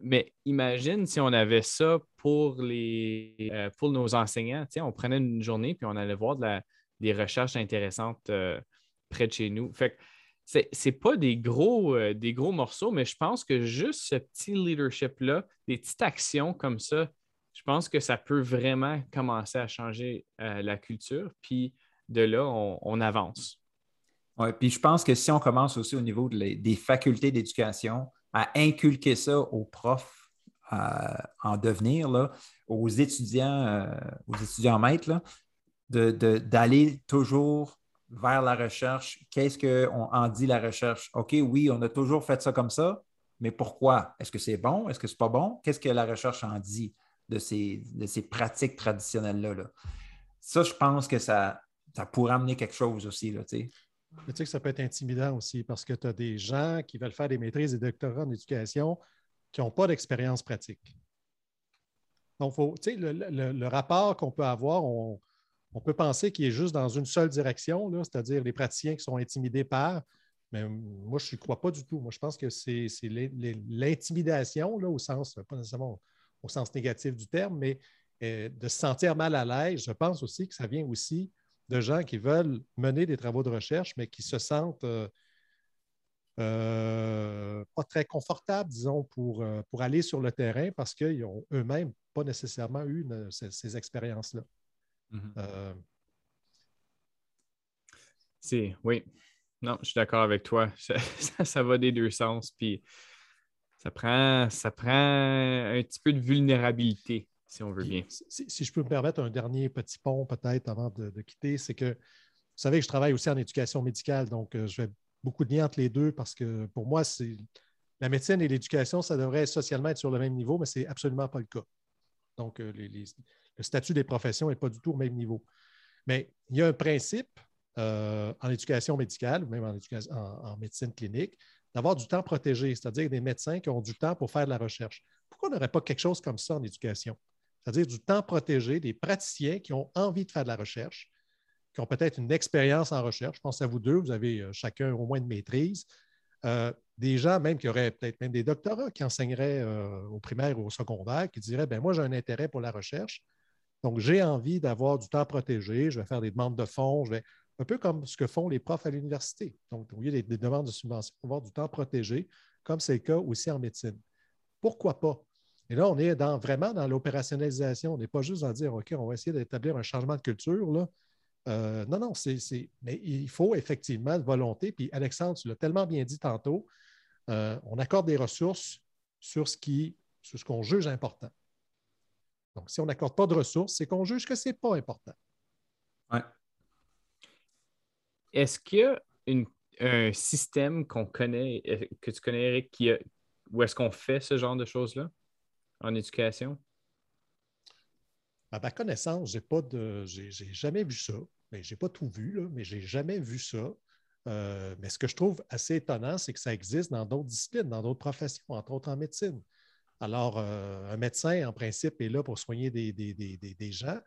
mais imagine si on avait ça pour, les, euh, pour nos enseignants, tu sais, on prenait une journée puis on allait voir des recherches intéressantes euh, près de chez nous. Fait que c'est, c'est pas des gros, des gros morceaux, mais je pense que juste ce petit leadership-là, des petites actions comme ça, je pense que ça peut vraiment commencer à changer euh, la culture. Puis de là, on, avance. Oui, puis je pense que si on commence aussi au niveau des facultés d'éducation à inculquer ça aux profs euh, en devenir, là, aux étudiants, euh, aux étudiants maîtres, d'aller toujours vers la recherche. Qu'est-ce qu'on en dit la recherche? OK, oui, on a toujours fait ça comme ça, mais pourquoi? Est-ce que c'est bon? Est-ce que c'est pas bon? Qu'est-ce que la recherche en dit? De ces, de ces pratiques traditionnelles-là. Ça, je pense que ça, ça pourrait amener quelque chose aussi. Là, tu sais que ça peut être intimidant aussi parce que tu as des gens qui veulent faire des maîtrises et des doctorats en éducation qui n'ont pas d'expérience pratique. Donc, faut, le, le, le, rapport qu'on peut avoir, on, on peut penser qu'il est juste dans une seule direction, c'est-à-dire les praticiens qui sont intimidés par, mais moi, je ne crois pas du tout. Moi, je pense que c'est l'intimidation, au sens, pas nécessairement au sens négatif du terme, mais euh, de se sentir mal à l'aise, je pense aussi que ça vient aussi de gens qui veulent mener des travaux de recherche, mais qui se sentent euh, euh, pas très confortables, disons, pour, pour aller sur le terrain parce qu'ils n'ont eux-mêmes pas nécessairement eu ces, expériences-là. Mm-hmm. C'est, oui. Non, je suis d'accord avec toi. Ça, ça, va des deux sens. Puis ça prend, ça prend un petit peu de vulnérabilité, si on veut bien. Si, je peux me permettre un dernier petit pont peut-être avant de, quitter, c'est que vous savez que je travaille aussi en éducation médicale, donc euh, je fais beaucoup de liens entre les deux parce que pour moi, c'est la médecine et l'éducation, ça devrait socialement être sur le même niveau, mais ce n'est absolument pas le cas. Donc, euh, le statut des professions n'est pas du tout au même niveau. Mais il y a un principe euh, en éducation médicale, ou même en, médecine clinique, d'avoir du temps protégé, c'est-à-dire des médecins qui ont du temps pour faire de la recherche. Pourquoi on n'aurait pas quelque chose comme ça en éducation? C'est-à-dire du temps protégé, des praticiens qui ont envie de faire de la recherche, qui ont peut-être une expérience en recherche. Je pense à vous deux, vous avez euh, chacun au moins une maîtrise. Euh, des gens même qui auraient peut-être même des doctorats qui enseigneraient euh, au primaire ou au secondaire, qui diraient ben moi, j'ai un intérêt pour la recherche, donc j'ai envie d'avoir du temps protégé, je vais faire des demandes de fonds, je vais un peu comme ce que font les profs à l'université. Donc, au lieu des, des demandes de subvention, avoir du temps protégé, comme c'est le cas aussi en médecine. Pourquoi pas? Et là, on est dans, vraiment dans l'opérationnalisation. On n'est pas juste à dire, OK, on va essayer d'établir un changement de culture. Là. Euh, non, non, mais il faut effectivement de volonté. Puis Alexandre, tu l'as tellement bien dit tantôt, euh, on accorde des ressources sur ce, qui, sur ce qu'on juge important. Donc, si on n'accorde pas de ressources, c'est qu'on juge que ce n'est pas important. Ouais. Est-ce qu'il y a un système qu'on connaît, euh, que tu connais, Eric, où est-ce qu'on fait ce genre de choses-là en éducation? À ma connaissance, j'ai pas jamais vu ça. Mais j'ai pas tout vu, là, mais j'ai jamais vu ça. Euh, mais ce que je trouve assez étonnant, c'est que ça existe dans d'autres disciplines, dans d'autres professions, entre autres en médecine. Alors, euh, un médecin, en principe, est là pour soigner des, des, gens,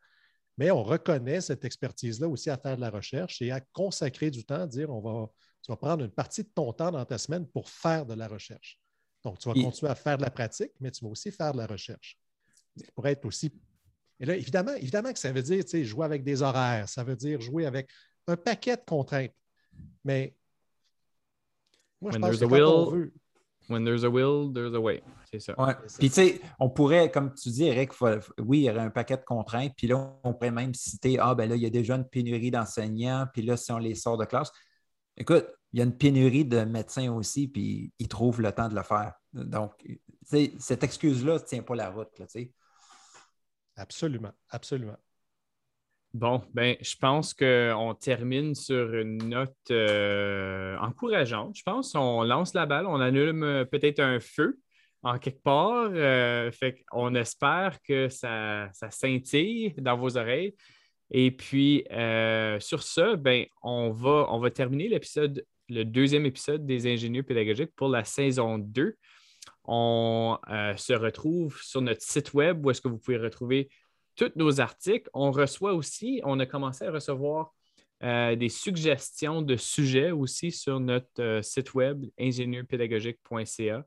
mais on reconnaît cette expertise-là aussi à faire de la recherche et à consacrer du temps, à dire on va, tu vas prendre une partie de ton temps dans ta semaine pour faire de la recherche. Donc, tu vas continuer à faire de la pratique, mais tu vas aussi faire de la recherche. Pourrait être aussi. Et là, évidemment, évidemment que ça veut dire jouer avec des horaires, ça veut dire jouer avec un paquet de contraintes. Mais moi, je pense que quand veut... When there's a will, there's a way. C'est ça. Ouais. Puis, tu sais, on pourrait, comme tu dis, Eric, oui, il y aurait un paquet de contraintes. Puis là, on pourrait même citer Ah, ben là, il y a déjà une pénurie d'enseignants. Puis là, si on les sort de classe, écoute, il y a une pénurie de médecins aussi, puis ils trouvent le temps de le faire. Donc, cette excuse-là ne tient pas la route. Là, absolument, absolument. Bon, ben, je pense qu'on termine sur une note euh, encourageante. Je pense qu'on lance la balle, on allume euh, peut-être un feu en quelque part. Euh, fait on espère que ça, ça scintille dans vos oreilles. Et puis, sur ce, ben, on, va, on va terminer l'épisode le deuxième épisode des ingénieurs pédagogiques pour la saison 2. On se retrouve sur notre site web où est-ce que vous pouvez retrouver tous nos articles. On reçoit aussi, on a commencé à recevoir euh, des suggestions de sujets aussi sur notre euh, site web ingénieurpédagogique.ca.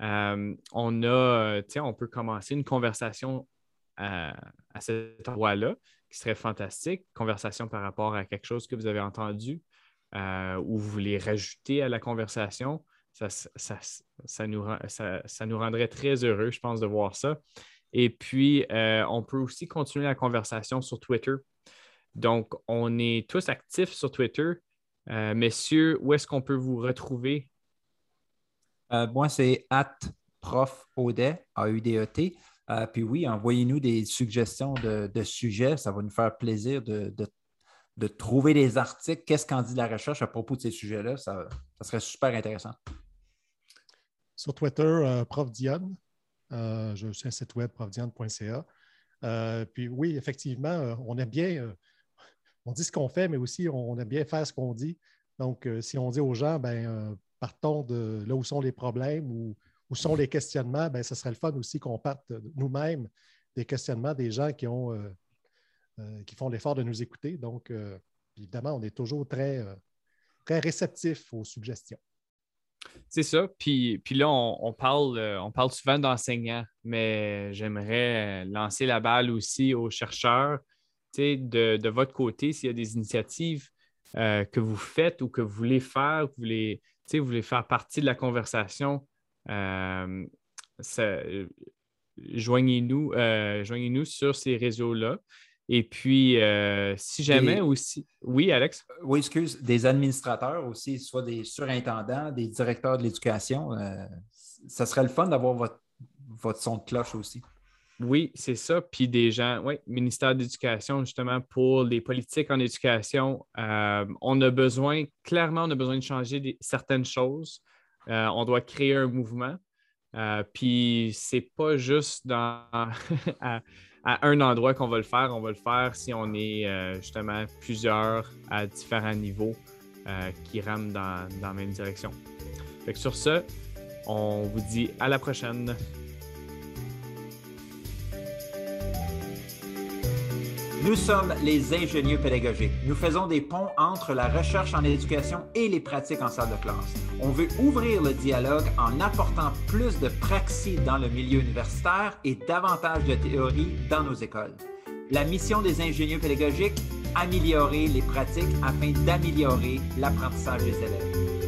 on a, on peut commencer une conversation à, cet endroit-là qui serait fantastique, conversation par rapport à quelque chose que vous avez entendu, euh, ou vous voulez rajouter à la conversation, ça, nous, rendrait très heureux, je pense, de voir ça. Et puis, euh, on peut aussi continuer la conversation sur Twitter. Donc, on est tous actifs sur Twitter. Euh, messieurs, où est-ce qu'on peut vous retrouver? moi, c'est at prof A-U-D-E-T. puis oui, envoyez-nous des suggestions de, sujets. Ça va nous faire plaisir de, de de trouver des articles, qu'est-ce qu'en dit la recherche à propos de ces sujets-là, ça, serait super intéressant. Sur Twitter, euh, Prof Diane, euh, je suis un site web profdiane.ca. Euh, puis oui, effectivement, on aime bien, on dit ce qu'on fait, mais aussi on aime bien faire ce qu'on dit. Donc, si on dit aux gens, ben, partons de là où sont les problèmes ou où sont les questionnements, ben, ce serait le fun aussi qu'on parte nous-mêmes des questionnements des gens qui ont euh, qui font l'effort de nous écouter. Donc, euh, évidemment, on est toujours très, euh, très réceptif aux suggestions. C'est ça. Puis, puis là, on, parle, on parle souvent d'enseignants, mais j'aimerais lancer la balle aussi aux chercheurs. De, de votre côté, s'il y a des initiatives que vous faites ou que vous voulez faire, que vous voulez, vous voulez faire partie de la conversation, joignez-nous joignez sur ces réseaux-là. Et puis, euh, si jamais aussi. Oui, Alex? Euh, oui, excuse. Des administrateurs aussi, soit des surintendants, des directeurs de l'éducation. Euh, ça serait le fun d'avoir votre, votre son de cloche aussi. Oui, c'est ça. Puis des gens, oui, ministère d'éducation, justement, pour les politiques en éducation, on a besoin, clairement, on a besoin de changer certaines choses. on doit créer un mouvement. puis c'est pas juste dans, à, un endroit qu'on va le faire. On va le faire si on est justement plusieurs à différents niveaux qui rament dans, dans, la même direction. Fait sur ce, on vous dit à la prochaine. Nous sommes les ingénieux pédagogiques. Nous faisons des ponts entre la recherche en éducation et les pratiques en salle de classe. On veut ouvrir le dialogue en apportant plus de praxis dans le milieu universitaire et davantage de théorie dans nos écoles. La mission des ingénieux pédagogiques, améliorer les pratiques afin d'améliorer l'apprentissage des élèves.